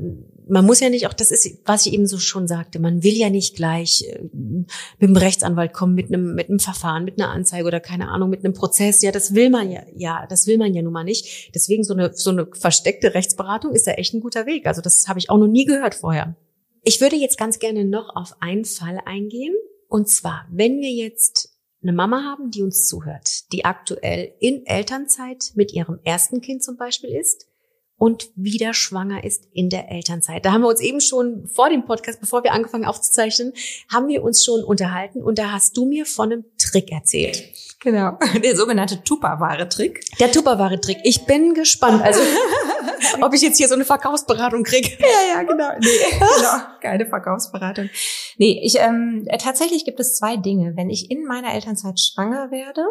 man muss ja nicht auch, das ist, was ich eben so schon sagte, man will ja nicht gleich äh, mit dem Rechtsanwalt kommen, mit einem, mit einem Verfahren, mit einer Anzeige oder keine Ahnung, mit einem Prozess. Ja, das will man ja, ja, das will man ja nun mal nicht. Deswegen so eine, so eine versteckte Rechtsberatung ist da echt ein guter Weg. Also das habe ich auch noch nie gehört vorher. Ich würde jetzt ganz gerne noch auf einen Fall eingehen. Und zwar, wenn wir jetzt eine Mama haben, die uns zuhört, die aktuell in Elternzeit mit ihrem ersten Kind zum Beispiel ist und wieder schwanger ist in der Elternzeit. Da haben wir uns eben schon vor dem Podcast, bevor wir angefangen aufzuzeichnen, haben wir uns schon unterhalten und da hast du mir von einem Trick erzählt. Genau, der sogenannte Tupperware-Trick. Der Tupperware-Trick. Ich bin gespannt. Also ob ich jetzt hier so eine Verkaufsberatung kriege. Ja, ja, genau. Nee, genau. Keine Verkaufsberatung. Nee, ich, ähm, tatsächlich gibt es zwei Dinge. Wenn ich in meiner Elternzeit schwanger werde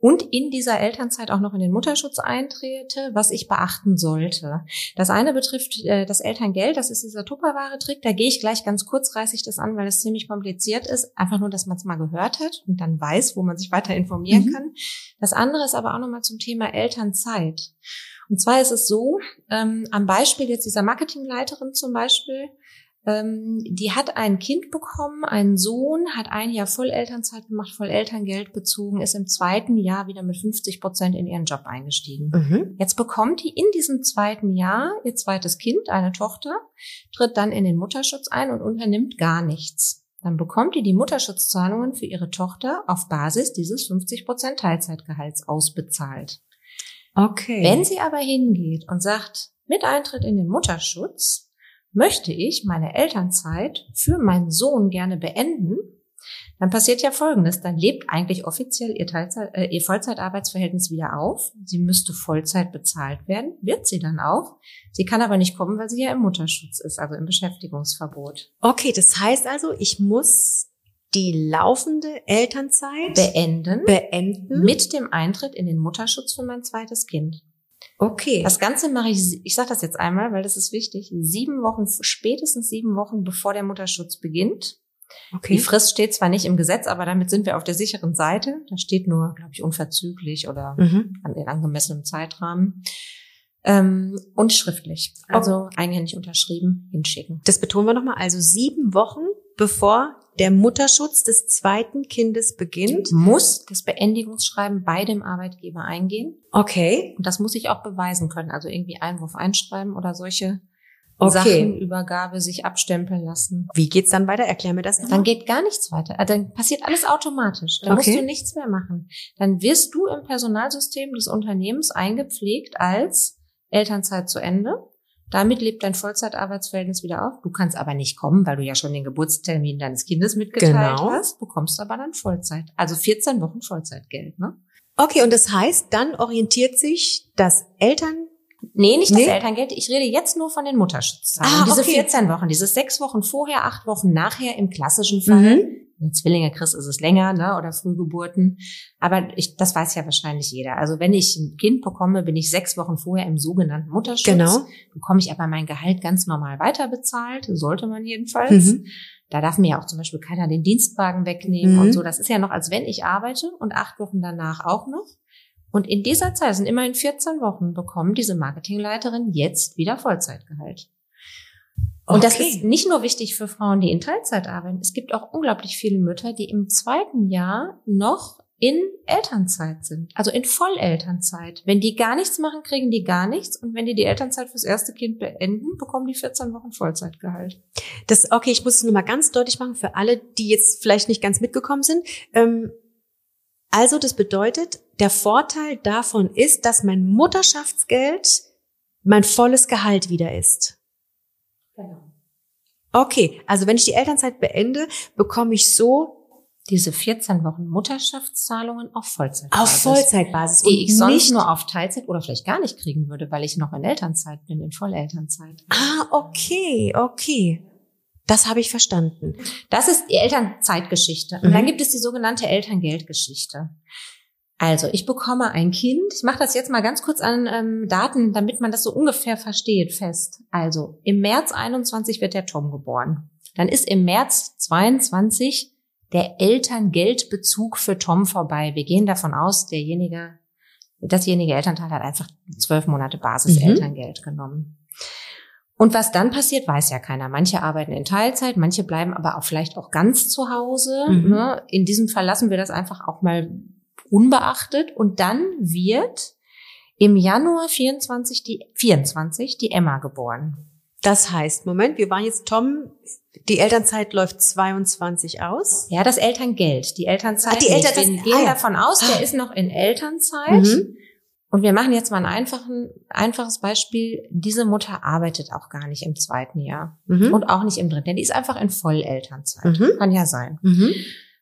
und in dieser Elternzeit auch noch in den Mutterschutz eintrete, was ich beachten sollte. Das eine betrifft äh, das Elterngeld, das ist dieser Tupperware-Trick. Da gehe ich gleich ganz kurzreißig das an, weil es ziemlich kompliziert ist. Einfach nur, dass man es mal gehört hat und dann weiß, wo man sich weiter informieren mhm. kann. Das andere ist aber auch nochmal zum Thema Elternzeit. Und zwar ist es so, ähm, am Beispiel jetzt dieser Marketingleiterin zum Beispiel, ähm, die hat ein Kind bekommen, einen Sohn, hat ein Jahr Vollelternzeit gemacht, voll Elterngeld bezogen, ist im zweiten Jahr wieder mit 50 Prozent in ihren Job eingestiegen. Mhm. Jetzt bekommt die in diesem zweiten Jahr ihr zweites Kind, eine Tochter, tritt dann in den Mutterschutz ein und unternimmt gar nichts. Dann bekommt die die Mutterschutzzahlungen für ihre Tochter auf Basis dieses 50 Prozent Teilzeitgehalts ausbezahlt. Okay. Wenn sie aber hingeht und sagt, mit Eintritt in den Mutterschutz möchte ich meine Elternzeit für meinen Sohn gerne beenden, dann passiert ja Folgendes. Dann lebt eigentlich offiziell ihr, Teilzeit, äh, ihr Vollzeitarbeitsverhältnis wieder auf. Sie müsste Vollzeit bezahlt werden, wird sie dann auch. Sie kann aber nicht kommen, weil sie ja im Mutterschutz ist, also im Beschäftigungsverbot. Okay, das heißt also, ich muss die laufende Elternzeit beenden, beenden mit dem Eintritt in den Mutterschutz für mein zweites Kind. Okay. Das Ganze mache ich, ich sage das jetzt einmal, weil das ist wichtig, sieben Wochen, spätestens sieben Wochen, bevor der Mutterschutz beginnt. Okay. Die Frist steht zwar nicht im Gesetz, aber damit sind wir auf der sicheren Seite. Da steht nur, glaube ich, unverzüglich oder mhm. an den angemessenen Zeitrahmen. Ähm, und schriftlich. Also okay. eigenhändig unterschrieben, hinschicken. Das betonen wir nochmal. Also sieben Wochen, bevor der Mutterschutz des zweiten Kindes beginnt, muss das Beendigungsschreiben bei dem Arbeitgeber eingehen. Okay. Und das muss ich auch beweisen können. Also irgendwie Einwurf einschreiben oder solche okay. Sachenübergabe sich abstempeln lassen. Wie geht's dann weiter? Erklär mir das. Nochmal. Dann geht gar nichts weiter. Also dann passiert alles automatisch. Dann okay. musst du nichts mehr machen. Dann wirst du im Personalsystem des Unternehmens eingepflegt als Elternzeit zu Ende. Damit lebt dein Vollzeitarbeitsverhältnis wieder auf. Du kannst aber nicht kommen, weil du ja schon den Geburtstermin deines Kindes mitgeteilt Genau. hast. Bekommst aber dann Vollzeit. Also 14 Wochen Vollzeitgeld, ne? Okay, und das heißt, dann orientiert sich das Eltern Nee, nicht Nee? das Elterngeld. Ich rede jetzt nur von den Mutterschutzzahlen. Ah, diese okay. 14 Wochen, diese sechs Wochen vorher, acht Wochen nachher im klassischen Fall. Mhm. Wenn du Zwillinge kriegst, ist es länger, ne? Oder Frühgeburten. Aber ich, das weiß ja wahrscheinlich jeder. Also wenn ich ein Kind bekomme, bin ich sechs Wochen vorher im sogenannten Mutterschutz. Genau. Bekomme ich aber mein Gehalt ganz normal weiterbezahlt. Sollte man jedenfalls. Mhm. Da darf mir ja auch zum Beispiel keiner den Dienstwagen wegnehmen Mhm. und so. Das ist ja noch, als wenn ich arbeite und acht Wochen danach auch noch. Und in dieser Zeit, sind immerhin 14 Wochen, bekommt diese Marketingleiterin jetzt wieder Vollzeitgehalt. Und das Okay. ist nicht nur wichtig für Frauen, die in Teilzeit arbeiten. Es gibt auch unglaublich viele Mütter, die im zweiten Jahr noch in Elternzeit sind, also in Vollelternzeit. Wenn die gar nichts machen, kriegen die gar nichts. Und wenn die die Elternzeit fürs erste Kind beenden, bekommen die 14 Wochen Vollzeitgehalt. Das, okay, ich muss es nur mal ganz deutlich machen für alle, die jetzt vielleicht nicht ganz mitgekommen sind. Ähm, also, das bedeutet, der Vorteil davon ist, dass mein Mutterschaftsgeld mein volles Gehalt wieder ist. Genau. Okay, also wenn ich die Elternzeit beende, bekomme ich so diese 14 Wochen Mutterschaftszahlungen auf Vollzeit. auf Vollzeitbasis Die ich sonst nicht nur auf Teilzeit oder vielleicht gar nicht kriegen würde, weil ich noch in Elternzeit bin, in Vollelternzeit. Ah, okay, okay. Das habe ich verstanden. Das ist die Elternzeitgeschichte. Und Mhm. dann gibt es die sogenannte Elterngeldgeschichte. Also, ich bekomme ein Kind. Ich mache das jetzt mal ganz kurz an ähm, Daten, damit man das so ungefähr versteht, fest. Also, im März 21 wird der Tom geboren. Dann ist im März 22 der Elterngeldbezug für Tom vorbei. Wir gehen davon aus, derjenige, dasjenige Elternteil hat einfach zwölf Monate Basis-Elterngeld genommen. Und was dann passiert, weiß ja keiner. Manche arbeiten in Teilzeit, manche bleiben aber auch vielleicht auch ganz zu Hause. Mhm. Ne? In diesem Fall lassen wir das einfach auch mal unbeachtet. Und dann wird im Januar 24 die, 24 die Emma geboren. Das heißt, Moment, wir waren jetzt Tom, die Elternzeit läuft 22 aus. Ja, das Elterngeld, die Elternzeit. Ah, die nicht. Eltern- wir gehen ah, ja. davon aus, der Ah. ist noch in Elternzeit. Mhm. Und wir machen jetzt mal ein einfachen, einfaches Beispiel. Diese Mutter arbeitet auch gar nicht im zweiten Jahr Mhm. und auch nicht im dritten. Die ist einfach in Vollelternzeit. Mhm. Kann ja sein.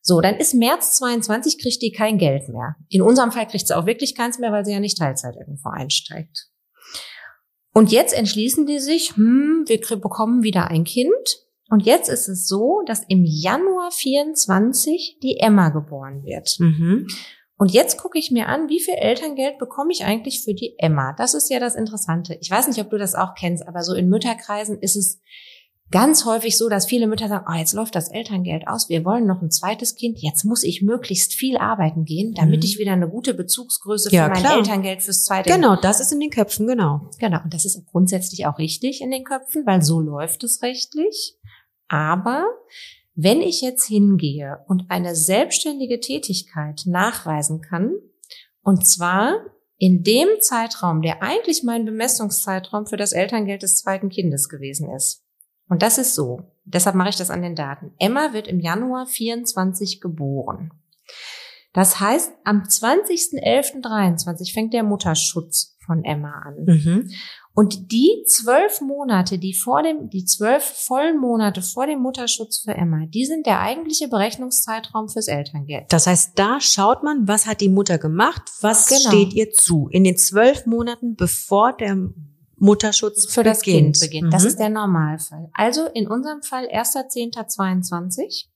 So, dann ist März 22, kriegt die kein Geld mehr. In unserem Fall kriegt sie auch wirklich keins mehr, weil sie ja nicht Teilzeit irgendwo einsteigt. Und jetzt entschließen die sich, hm, wir bekommen wieder ein Kind. Und jetzt ist es so, dass im Januar 24 die Emma geboren wird. Mhm. Und jetzt gucke ich mir an, wie viel Elterngeld bekomme ich eigentlich für die Emma? Das ist ja das Interessante. Ich weiß nicht, ob du das auch kennst, aber so in Mütterkreisen ist es ganz häufig so, dass viele Mütter sagen, oh, jetzt läuft das Elterngeld aus, wir wollen noch ein zweites Kind, jetzt muss ich möglichst viel arbeiten gehen, damit Mhm. ich wieder eine gute Bezugsgröße Ja, für mein klar. Elterngeld fürs zweite Genau, das ist in den Köpfen, genau. Genau, und das ist grundsätzlich auch richtig in den Köpfen, weil so läuft es rechtlich. Aber wenn ich jetzt hingehe und eine selbstständige Tätigkeit nachweisen kann, und zwar in dem Zeitraum, der eigentlich mein Bemessungszeitraum für das Elterngeld des zweiten Kindes gewesen ist. Und das ist so. Deshalb mache ich das an den Daten. Emma wird im Januar 24 geboren. Das heißt, am 20.11.23 fängt der Mutterschutz von Emma an. Mhm. Und die zwölf Monate, die vor dem, die zwölf vollen Monate vor dem Mutterschutz für Emma, die sind der eigentliche Berechnungszeitraum fürs Elterngeld. Das heißt, da schaut man, was hat die Mutter gemacht, was Genau. steht ihr zu in den zwölf Monaten, bevor der Mutterschutz Für das. Kind beginnt. Das Mhm. ist der Normalfall. Also in unserem Fall 1.10.22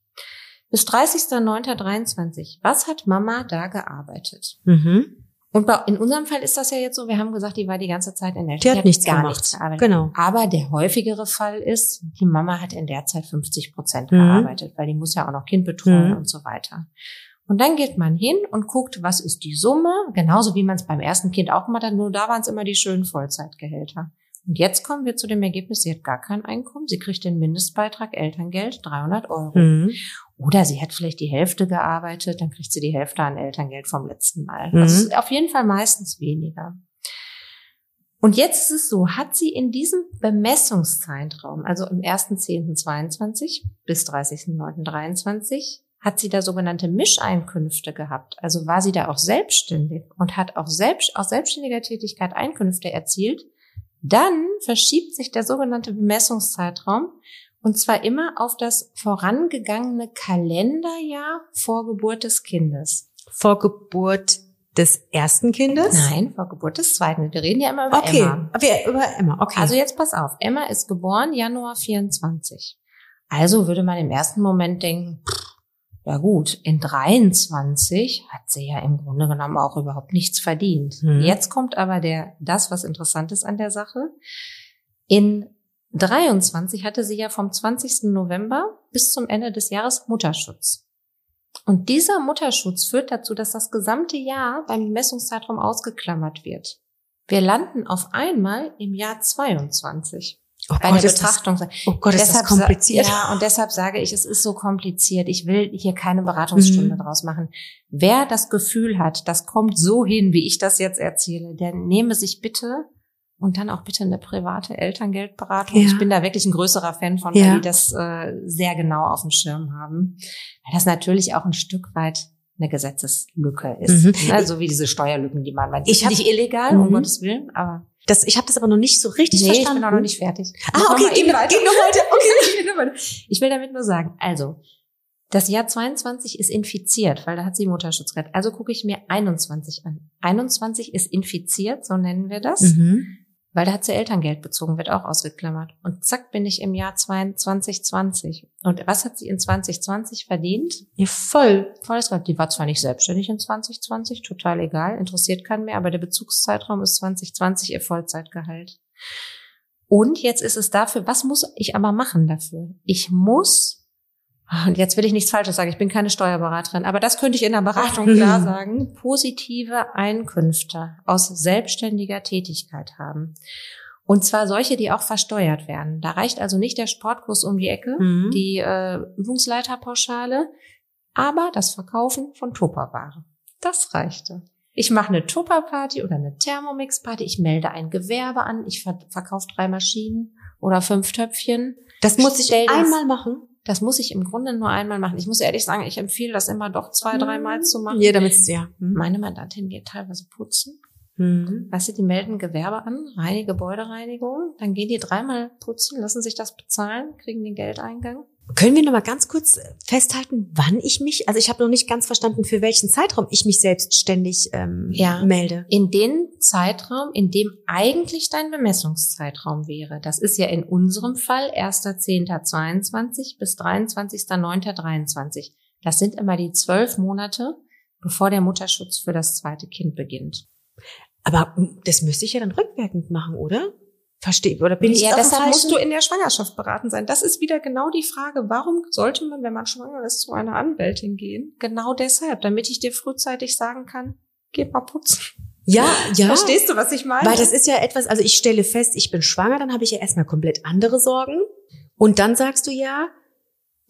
bis 30.09.23. Was hat Mama da gearbeitet? Mhm. Und bei, in unserem Fall ist das ja jetzt so, wir haben gesagt, die war die ganze Zeit in der Die hat nichts gar gemacht. nichts. Genau. Aber der häufigere Fall ist, die Mama hat in der Zeit 50 Prozent Mhm. gearbeitet, weil die muss ja auch noch Kind betreuen Mhm. und so weiter. Und dann geht man hin und guckt, was ist die Summe, genauso wie man es beim ersten Kind auch gemacht hat, nur da waren es immer die schönen Vollzeitgehälter. Und jetzt kommen wir zu dem Ergebnis, sie hat gar kein Einkommen, sie kriegt den Mindestbeitrag Elterngeld 300 Euro. Mhm. Oder sie hat vielleicht die Hälfte gearbeitet, dann kriegt sie die Hälfte an Elterngeld vom letzten Mal. Mhm. Also es ist auf jeden Fall meistens weniger. Und jetzt ist es so, hat sie in diesem Bemessungszeitraum, also im 1.10.22 bis 30.09.23, hat sie da sogenannte Mischeinkünfte gehabt. Also war sie da auch selbstständig und hat auch selbst, aus selbstständiger Tätigkeit Einkünfte erzielt, Dann verschiebt sich der sogenannte Bemessungszeitraum und zwar immer auf das vorangegangene Kalenderjahr vor Geburt des Kindes. Vor Geburt des ersten Kindes? Nein, vor Geburt des zweiten. Wir reden ja immer über Okay, Emma. wir, über Emma, okay. Also jetzt pass auf. Emma ist geboren Januar 24. Also würde man im ersten Moment denken, pff, ja gut, in 23 hat sie ja im Grunde genommen auch überhaupt nichts verdient. Hm. Jetzt kommt aber der, das, was interessant ist an der Sache. In 23 hatte sie ja vom 20. November bis zum Ende des Jahres Mutterschutz. Und dieser Mutterschutz führt dazu, dass das gesamte Jahr beim Messungszeitraum ausgeklammert wird. Wir landen auf einmal im Jahr 22 oh bei Gott, das, Betrachtung. oh Gott, ist das sa- kompliziert. Ja, und deshalb sage ich, es ist so kompliziert. Ich will hier keine Beratungsstunde Mhm. draus machen. Wer das Gefühl hat, das kommt so hin, wie ich das jetzt erzähle, der nehme sich bitte und dann auch bitte eine private Elterngeldberatung. Ja. Ich bin da wirklich ein größerer Fan von, Ja. weil die das äh, sehr genau auf dem Schirm haben. Weil das natürlich auch ein Stück weit eine Gesetzeslücke ist. Mhm. Ne? So wie diese Steuerlücken, die man meint. Ich Ich hab- nicht illegal, um Mhm. Gottes Willen, aber Das, ich habe das aber noch nicht so richtig nee, ich verstanden. bin auch noch nicht fertig. Ah, okay, mal geh, geh noch weiter. Okay. Ich nur. Ich will damit nur sagen, also, das Jahr 22 ist infiziert, weil da hat sie Mutterschutz gehabt. Also gucke ich mir 21 an. 21 ist infiziert, so nennen wir das, Mhm. Weil da hat sie Elterngeld bezogen, wird auch ausgeklammert. Und zack, bin ich im Jahr 2020. Und was hat sie in 2020 verdient? Ja, voll. Volles Geld. Die war zwar nicht selbstständig in 2020, total egal, interessiert keinen mehr, aber der Bezugszeitraum ist 2020 ihr Vollzeitgehalt. Und jetzt ist es dafür, was muss ich aber machen dafür? Ich muss, und jetzt will ich nichts Falsches sagen, ich bin keine Steuerberaterin, aber das könnte ich in der Beratung klar sagen, positive Einkünfte aus selbstständiger Tätigkeit haben. Und zwar solche, die auch versteuert werden. Da reicht also nicht der Sportkurs um die Ecke, Mhm. die äh, Übungsleiterpauschale, aber das Verkaufen von Tupperware. Das reichte. Ich mache eine Tupperparty oder eine Thermomix-Party, ich melde ein Gewerbe an, ich ver verkaufe drei Maschinen oder fünf Töpfchen. Das muss ich einmal machen. Das muss ich im Grunde nur einmal machen. Ich muss ehrlich sagen, ich empfehle das immer doch zwei, dreimal zu machen. Ja, damit ja. Mhm. Meine Mandantin geht teilweise putzen. Mhm. Weißt du, die melden Gewerbe an, reine Gebäudereinigung, dann gehen die dreimal putzen, lassen sich das bezahlen, kriegen den Geldeingang. Können wir noch mal ganz kurz festhalten, wann ich mich, also ich habe noch nicht ganz verstanden, für welchen Zeitraum ich mich selbstständig ähm, Ja. melde. In den Zeitraum, in dem eigentlich dein Bemessungszeitraum wäre. Das ist ja in unserem Fall 1.10.22 bis 23.09.23. Das sind immer die zwölf Monate, bevor der Mutterschutz für das zweite Kind beginnt. Aber das müsste ich ja dann rückwirkend machen, oder? Verstehe. Oder bin ich ja, dem deshalb musst du in der Schwangerschaft beraten sein. Das ist wieder genau die Frage, warum sollte man, wenn man schwanger ist, zu einer Anwältin gehen? Genau deshalb, damit ich dir frühzeitig sagen kann, geh mal putzen. Ja, ja. Verstehst du, was ich meine? Weil das ist ja etwas, also ich stelle fest, ich bin schwanger, dann habe ich ja erstmal komplett andere Sorgen. Und dann sagst du ja,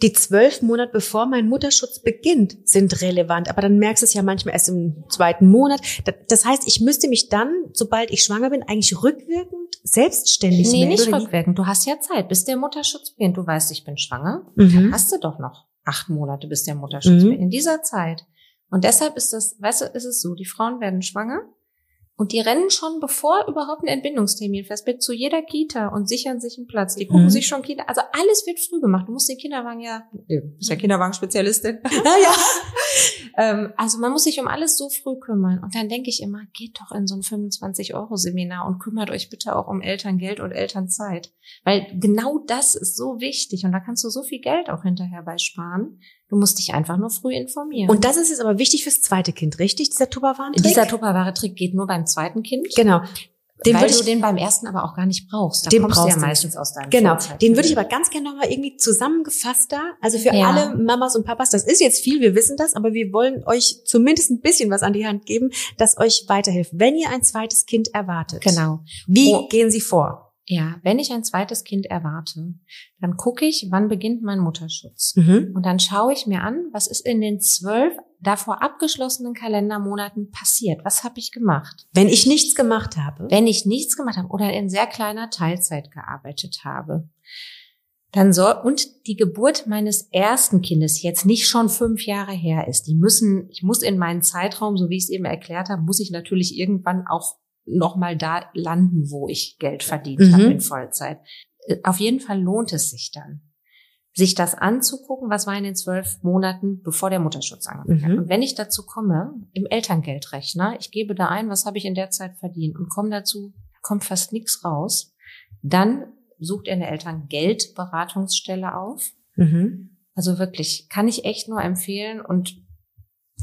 die zwölf Monate bevor mein Mutterschutz beginnt, sind relevant. Aber dann merkst du es ja manchmal erst im zweiten Monat. Da- Das heißt, ich müsste mich dann, sobald ich schwanger bin, eigentlich rückwirkend selbstständig Nee, melden. nicht oder wie? rückwirkend. Du hast ja Zeit, bis der Mutterschutz beginnt. Du weißt, ich bin schwanger. Mhm. Hast du doch noch acht Monate, bis der Mutterschutz Mhm. beginnt. In dieser Zeit. Und deshalb ist das, weißt du, ist es so, die Frauen werden schwanger und die rennen schon, bevor überhaupt ein Entbindungstermin fest wird, zu jeder Kita und sichern sich einen Platz. Die gucken Mhm. sich schon Kinder, also alles wird früh gemacht. Du musst den Kinderwagen ja, du bist ja Kinderwagenspezialistin. Ja, ja. Ähm, also man muss sich um alles so früh kümmern. Und dann denke ich immer, geht doch in so ein 25-Euro-Seminar und kümmert euch bitte auch um Elterngeld und Elternzeit. Weil genau das ist so wichtig und da kannst du so viel Geld auch hinterher bei sparen. Du musst dich einfach nur früh informieren. Und das ist jetzt aber wichtig fürs zweite Kind, richtig? Dieser Tupperwaren-Trick? dieser Tupperware-Trick geht nur beim zweiten Kind. Genau. Den weil würde du ich, den beim ersten aber auch gar nicht brauchst. Da Den kommst du brauchst ja du meistens aus deinem genau. Vollzeit- Den würde ich aber ganz gerne nochmal irgendwie zusammengefasster, also für Ja. alle Mamas und Papas, das ist jetzt viel, wir wissen das, aber wir wollen euch zumindest ein bisschen was an die Hand geben, das euch weiterhilft. Wenn ihr ein zweites Kind erwartet, Genau. wie Oh. gehen Sie vor? Ja, wenn ich ein zweites Kind erwarte, dann gucke ich, wann beginnt mein Mutterschutz. Mhm. Und dann schaue ich mir an, was ist in den zwölf davor abgeschlossenen Kalendermonaten passiert. Was habe ich gemacht? Wenn ich nichts gemacht habe, Wenn ich nichts gemacht habe oder in sehr kleiner Teilzeit gearbeitet habe, dann soll, und die Geburt meines ersten Kindes jetzt nicht schon fünf Jahre her ist, die müssen, ich muss in meinen Zeitraum, so wie ich es eben erklärt habe, muss ich natürlich irgendwann auch nochmal da landen, wo ich Geld verdient Mhm. habe in Vollzeit. Äh, Auf jeden Fall lohnt es sich dann, sich das anzugucken, was war in den zwölf Monaten, bevor der Mutterschutz angefangen hat. Mhm. Und wenn ich dazu komme, im Elterngeldrechner, ich gebe da ein, was habe ich in der Zeit verdient und komme dazu, kommt fast nichts raus, dann sucht ihr eine Elterngeldberatungsstelle auf. Mhm. Also wirklich, kann ich echt nur empfehlen und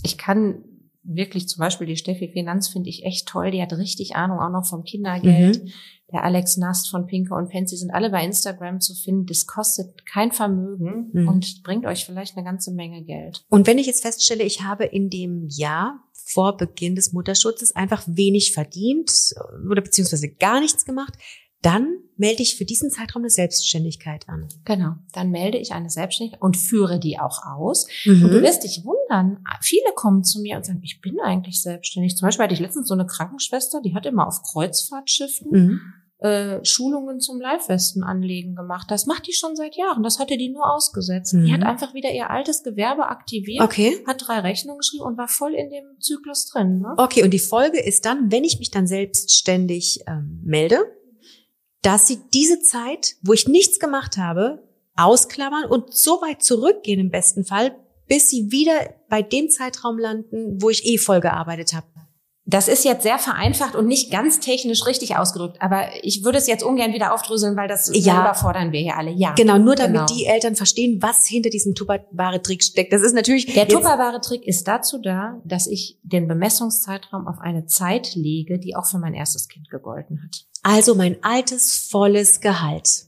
ich kann wirklich zum Beispiel die Steffi Finanz finde ich echt toll. Die hat richtig Ahnung auch noch vom Kindergeld. Mhm. Der Alex Nast von Pinke und Pansy sind alle bei Instagram zu finden. Das kostet kein Vermögen Mhm. und bringt euch vielleicht eine ganze Menge Geld. Und wenn ich jetzt feststelle, ich habe in dem Jahr vor Beginn des Mutterschutzes einfach wenig verdient äh, oder beziehungsweise gar nichts gemacht, dann melde ich für diesen Zeitraum eine Selbstständigkeit an. Genau. Dann melde ich eine Selbstständigkeit und führe die auch aus. Mhm. Und du wirst dich wundern. Viele kommen zu mir und sagen, ich bin eigentlich selbstständig. Zum Beispiel hatte ich letztens so eine Krankenschwester, die hat immer auf Kreuzfahrtschiffen Mhm. äh, Schulungen zum Leibwesten anlegen gemacht. Das macht die schon seit Jahren. Das hatte die nur ausgesetzt. Mhm. Die hat einfach wieder ihr altes Gewerbe aktiviert, Okay. hat drei Rechnungen geschrieben und war voll in dem Zyklus drin. Ne? Okay, und die Folge ist dann, wenn ich mich dann selbstständig ähm, melde, dass sie diese Zeit, wo ich nichts gemacht habe, ausklammern und so weit zurückgehen im besten Fall, bis sie wieder bei dem Zeitraum landen, wo ich eh voll gearbeitet habe. Das ist jetzt sehr vereinfacht und nicht ganz technisch richtig ausgedrückt, aber ich würde es jetzt ungern wieder aufdröseln, weil das Ja. überfordern wir hier alle. Ja. Genau, nur damit Genau. die Eltern verstehen, was hinter diesem Tupperware-Trick steckt. Das ist natürlich Der jetzt- tupperware Trick ist dazu da, dass ich den Bemessungszeitraum auf eine Zeit lege, die auch für mein erstes Kind gegolten hat. Also mein altes volles Gehalt.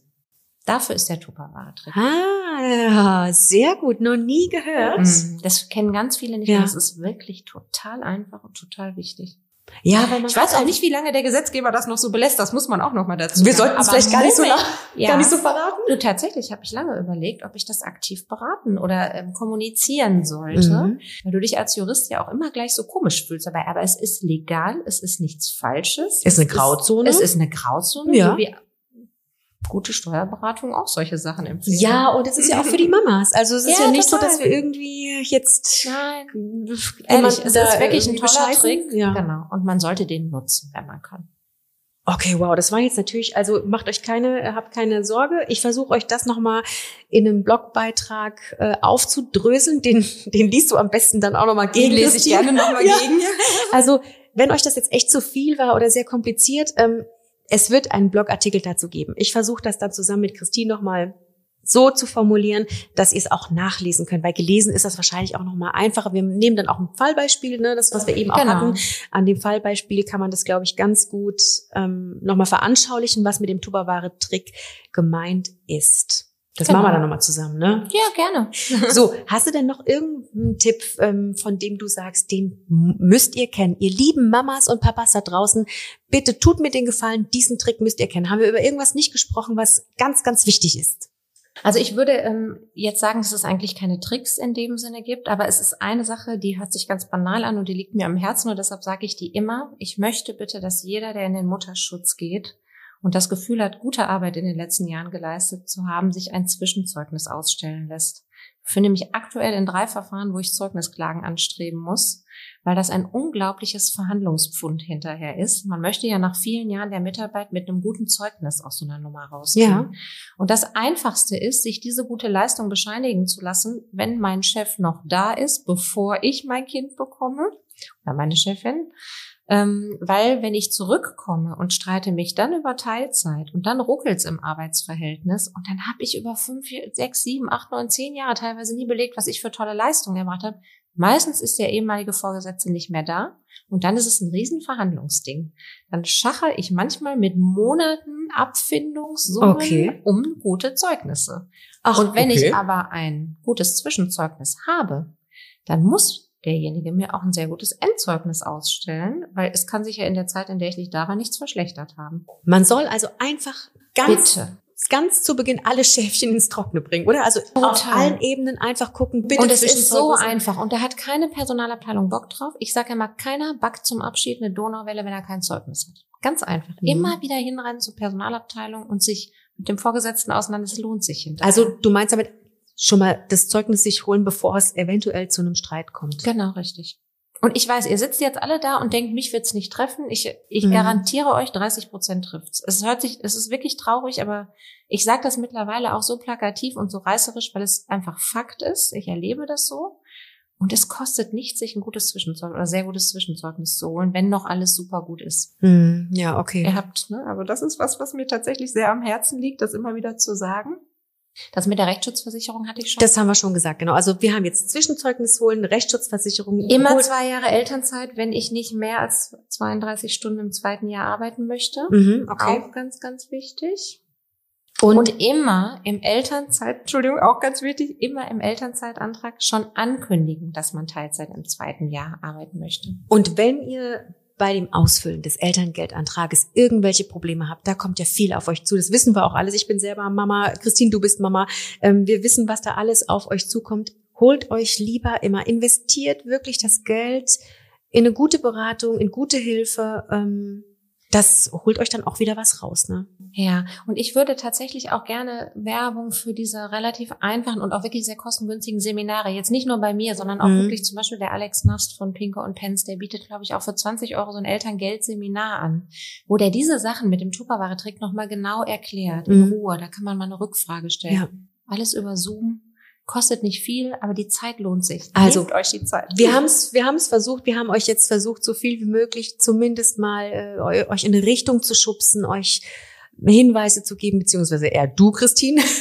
Dafür ist der tupperware Trick. Ah, sehr gut, noch nie gehört. Mm, Das kennen ganz viele nicht. Ja. Das ist wirklich total einfach und total wichtig. Ja, weil man Ich weiß auch nicht, wie lange der Gesetzgeber das noch so belässt. Das muss man auch noch mal dazu Wir sagen. sollten es vielleicht gar nicht so lang, ja. gar nicht so verraten. Tatsächlich habe ich lange überlegt, ob ich das aktiv beraten oder ähm, kommunizieren sollte, Mhm. weil du dich als Jurist ja auch immer gleich so komisch fühlst dabei. Aber es ist legal, es ist nichts Falsches. Ist eine Es Grauzone. Es ist eine Grauzone, Ja. so wie gute Steuerberatung auch solche Sachen empfiehlt. Ja, und es ist ja auch für die Mamas. Also es ist ja, Ja, nicht total. so, dass wir irgendwie jetzt Nein. Ehrlich, es ist wirklich ein toller. Trick. Ja. Genau. Und man sollte den nutzen, wenn man kann. Okay, wow, das war jetzt natürlich, also macht euch keine, habt keine Sorge. Ich versuche euch das nochmal in einem Blogbeitrag äh, aufzudröseln. Den, den liest du am besten dann auch nochmal gegen. Christine. nochmal Ja. gegen. Also, wenn euch das jetzt echt zu viel war oder sehr kompliziert, ähm, es wird einen Blogartikel dazu geben. Ich versuche das dann zusammen mit Christine nochmal so zu formulieren, dass ihr es auch nachlesen könnt, weil gelesen ist das wahrscheinlich auch nochmal einfacher. Wir nehmen dann auch ein Fallbeispiel, ne, das, was wir eben auch Genau. hatten. An dem Fallbeispiel kann man das, glaube ich, ganz gut ähm, nochmal veranschaulichen, was mit dem Tupperware-Trick gemeint ist. Das Genau. machen wir dann nochmal zusammen, ne? Ja, gerne. So, hast du denn noch irgendeinen Tipp, ähm, von dem du sagst, den müsst ihr kennen? Ihr lieben Mamas und Papas da draußen, bitte tut mir den Gefallen, diesen Trick müsst ihr kennen. Haben wir über irgendwas nicht gesprochen, was ganz, ganz wichtig ist? Also ich würde ähm, jetzt sagen, dass es eigentlich keine Tricks in dem Sinne gibt, aber es ist eine Sache, die hört sich ganz banal an und die liegt mir am Herzen und deshalb sage ich die immer. Ich möchte bitte, dass jeder, der in den Mutterschutz geht und das Gefühl hat, gute Arbeit in den letzten Jahren geleistet zu haben, sich ein Zwischenzeugnis ausstellen lässt. Ich befinde mich aktuell in drei Verfahren, wo ich Zeugnisklagen anstreben muss, weil das ein unglaubliches Verhandlungspfund hinterher ist. Man möchte ja nach vielen Jahren der Mitarbeit mit einem guten Zeugnis aus so einer Nummer rausgehen. Ja. Und das Einfachste ist, sich diese gute Leistung bescheinigen zu lassen, wenn mein Chef noch da ist, bevor ich mein Kind bekomme oder meine Chefin. Ähm, weil wenn ich zurückkomme und streite mich dann über Teilzeit und dann ruckelt's im Arbeitsverhältnis und dann habe ich über fünf, vier, sechs, sieben, acht, neun, zehn Jahre teilweise nie belegt, was ich für tolle Leistungen erbracht habe. Meistens ist der ehemalige Vorgesetzte nicht mehr da und dann ist es ein Riesenverhandlungsding. Dann schache ich manchmal mit Monaten Abfindungssummen Okay. um gute Zeugnisse. Ach, und wenn okay. ich aber ein gutes Zwischenzeugnis habe, dann muss derjenige mir auch ein sehr gutes Endzeugnis ausstellen, weil es kann sich ja in der Zeit, in der ich nicht da war, nichts verschlechtert haben. Man soll also einfach ganz, Bitte. ganz zu Beginn alle Schäfchen ins Trockene bringen, oder? Also auf Total. allen Ebenen einfach gucken, bitte und es ist so einfach. Und da hat keine Personalabteilung Bock drauf. Ich sage immer, keiner backt zum Abschied eine Donauwelle, wenn er kein Zeugnis hat. Ganz einfach. Mhm. Immer wieder hinrennen zur Personalabteilung und sich mit dem Vorgesetzten auseinander. Es lohnt sich hinterher. Also du meinst damit schon mal das Zeugnis sich holen, bevor es eventuell zu einem Streit kommt. genau richtig. Und ich weiß, ihr sitzt jetzt alle da und denkt, mich wird's nicht treffen. Ich, ich Mhm. garantiere euch, 30 Prozent trifft's. Es hört sich, es ist wirklich traurig, aber ich sage das mittlerweile auch so plakativ und so reißerisch, weil es einfach Fakt ist. Ich erlebe das so. Und es kostet nichts, sich ein gutes Zwischenzeugnis oder sehr gutes Zwischenzeugnis zu holen, wenn noch alles super gut ist. Hm, ja, okay. Ihr habt, ne, also das ist was, was mir tatsächlich sehr am Herzen liegt, das immer wieder zu sagen. Das mit der Rechtsschutzversicherung hatte ich schon. Das haben wir schon gesagt, genau. Also wir haben jetzt Zwischenzeugnis holen, Rechtsschutzversicherung. Immer holt- zwei Jahre Elternzeit, wenn ich nicht mehr als 32 Stunden im zweiten Jahr arbeiten möchte. Mhm, okay. Auch ganz, ganz wichtig. Und, Und immer im Elternzeit, Entschuldigung, auch ganz wichtig, immer im Elternzeitantrag schon ankündigen, dass man Teilzeit im zweiten Jahr arbeiten möchte. und wenn ihr bei dem Ausfüllen des Elterngeldantrages irgendwelche Probleme habt, da kommt ja viel auf euch zu. Das wissen wir auch alles. Ich bin selber Mama. Christine, du bist Mama. Ähm, wir wissen, was da alles auf euch zukommt. Holt euch lieber immer, investiert wirklich das Geld in eine gute Beratung, in gute Hilfe. Ähm, das holt euch dann auch wieder was raus, ne? Ja, und ich würde tatsächlich auch gerne Werbung für diese relativ einfachen und auch wirklich sehr kostengünstigen Seminare, jetzt nicht nur bei mir, sondern auch Mhm. wirklich zum Beispiel der Alex Nast von Pinke und Pence, der bietet, glaube ich, auch für 20 Euro so ein Elterngeldseminar an, wo der diese Sachen mit dem Tupperware-Trick nochmal genau erklärt, in Mhm. Ruhe. Da kann man mal eine Rückfrage stellen. Ja. Alles über Zoom. Kostet nicht viel, aber die Zeit lohnt sich. Also, Nehmt euch die Zeit. Wir haben es wir haben's versucht, wir haben euch jetzt versucht, so viel wie möglich zumindest mal äh, eu- euch in eine Richtung zu schubsen, euch Hinweise zu geben, beziehungsweise eher du, Christine.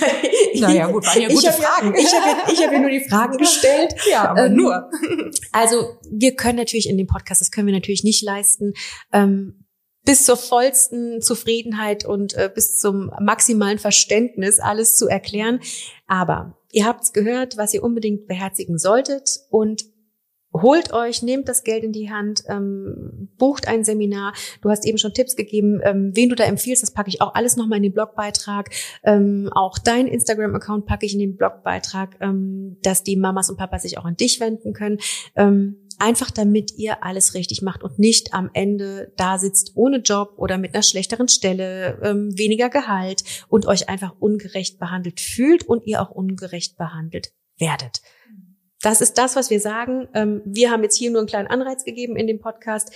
Naja, gut, waren ja Ich gute ja- Fragen. Ich habe ja, ich hab ja nur die Fragen gestellt. Ja, aber Ähm, nur. Also wir können natürlich in dem Podcast, das können wir natürlich nicht leisten, ähm, bis zur vollsten Zufriedenheit und äh, bis zum maximalen Verständnis alles zu erklären. Aber ihr habt es gehört, was ihr unbedingt beherzigen solltet und holt euch, nehmt das Geld in die Hand, ähm, bucht ein Seminar. Du hast eben schon Tipps gegeben, ähm, wen du da empfiehlst, das packe ich auch alles nochmal in den Blogbeitrag. Ähm, auch dein Instagram-Account packe ich in den Blogbeitrag, ähm, dass die Mamas und Papas sich auch an dich wenden können. Ähm, einfach damit ihr alles richtig macht und nicht am Ende da sitzt ohne Job oder mit einer schlechteren Stelle, ähm, weniger Gehalt und euch einfach ungerecht behandelt fühlt und ihr auch ungerecht behandelt werdet. Das ist das, was wir sagen. Ähm, wir haben jetzt hier nur einen kleinen Anreiz gegeben in dem Podcast.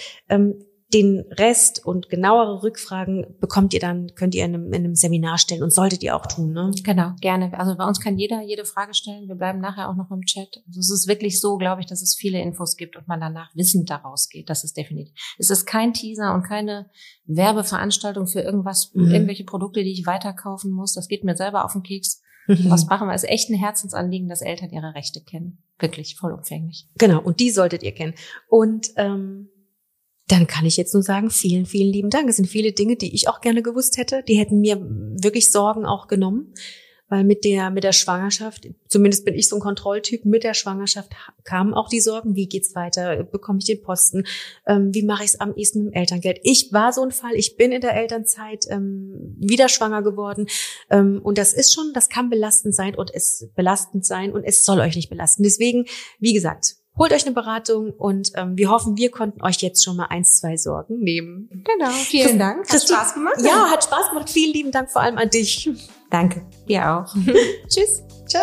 Den Rest und genauere Rückfragen bekommt ihr dann, könnt ihr in einem, in einem Seminar stellen und solltet ihr auch tun. Ne? Genau, gerne. Also bei uns kann jeder jede Frage stellen. Wir bleiben nachher auch noch im Chat. Also es ist wirklich so, glaube ich, dass es viele Infos gibt und man danach wissend daraus geht. Das ist definitiv. Es ist kein Teaser und keine Werbeveranstaltung für irgendwas, Mhm. irgendwelche Produkte, die ich weiterkaufen muss. Das geht mir selber auf den Keks. Was machen wir? Es ist echt ein Herzensanliegen, dass Eltern ihre Rechte kennen. Wirklich vollumfänglich. Genau, und die solltet ihr kennen. Und ähm, dann kann ich jetzt nur sagen, vielen, vielen lieben Dank. Es sind viele Dinge, die ich auch gerne gewusst hätte. Die hätten mir wirklich Sorgen auch genommen. Weil mit der, mit der Schwangerschaft, zumindest bin ich so ein Kontrolltyp, mit der Schwangerschaft kamen auch die Sorgen, wie geht's weiter, bekomme ich den Posten, ähm, wie mache ich es am ehesten mit dem Elterngeld. Ich war so ein Fall, ich bin in der Elternzeit ähm, wieder schwanger geworden ähm, und das ist schon, das kann belastend sein und es belastend sein und es soll euch nicht belasten. Deswegen, wie gesagt, holt euch eine Beratung und ähm, wir hoffen, wir konnten euch jetzt schon mal eins, zwei Sorgen nehmen. Genau. Vielen Dank. Hat Christi- Spaß gemacht. Ja, hat Spaß gemacht. Vielen lieben Dank vor allem an dich. Danke. Dir auch. Tschüss. Ciao.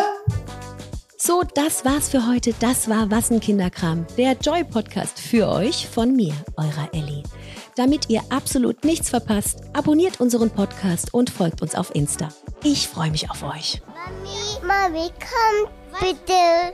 So, das war's für heute. Das war Was ein Kinderkram, der Joy Podcast für euch von mir, eurer Ellie. Damit ihr absolut nichts verpasst, abonniert unseren Podcast und folgt uns auf Insta. Ich freue mich auf euch. Mami, Mami, komm bitte.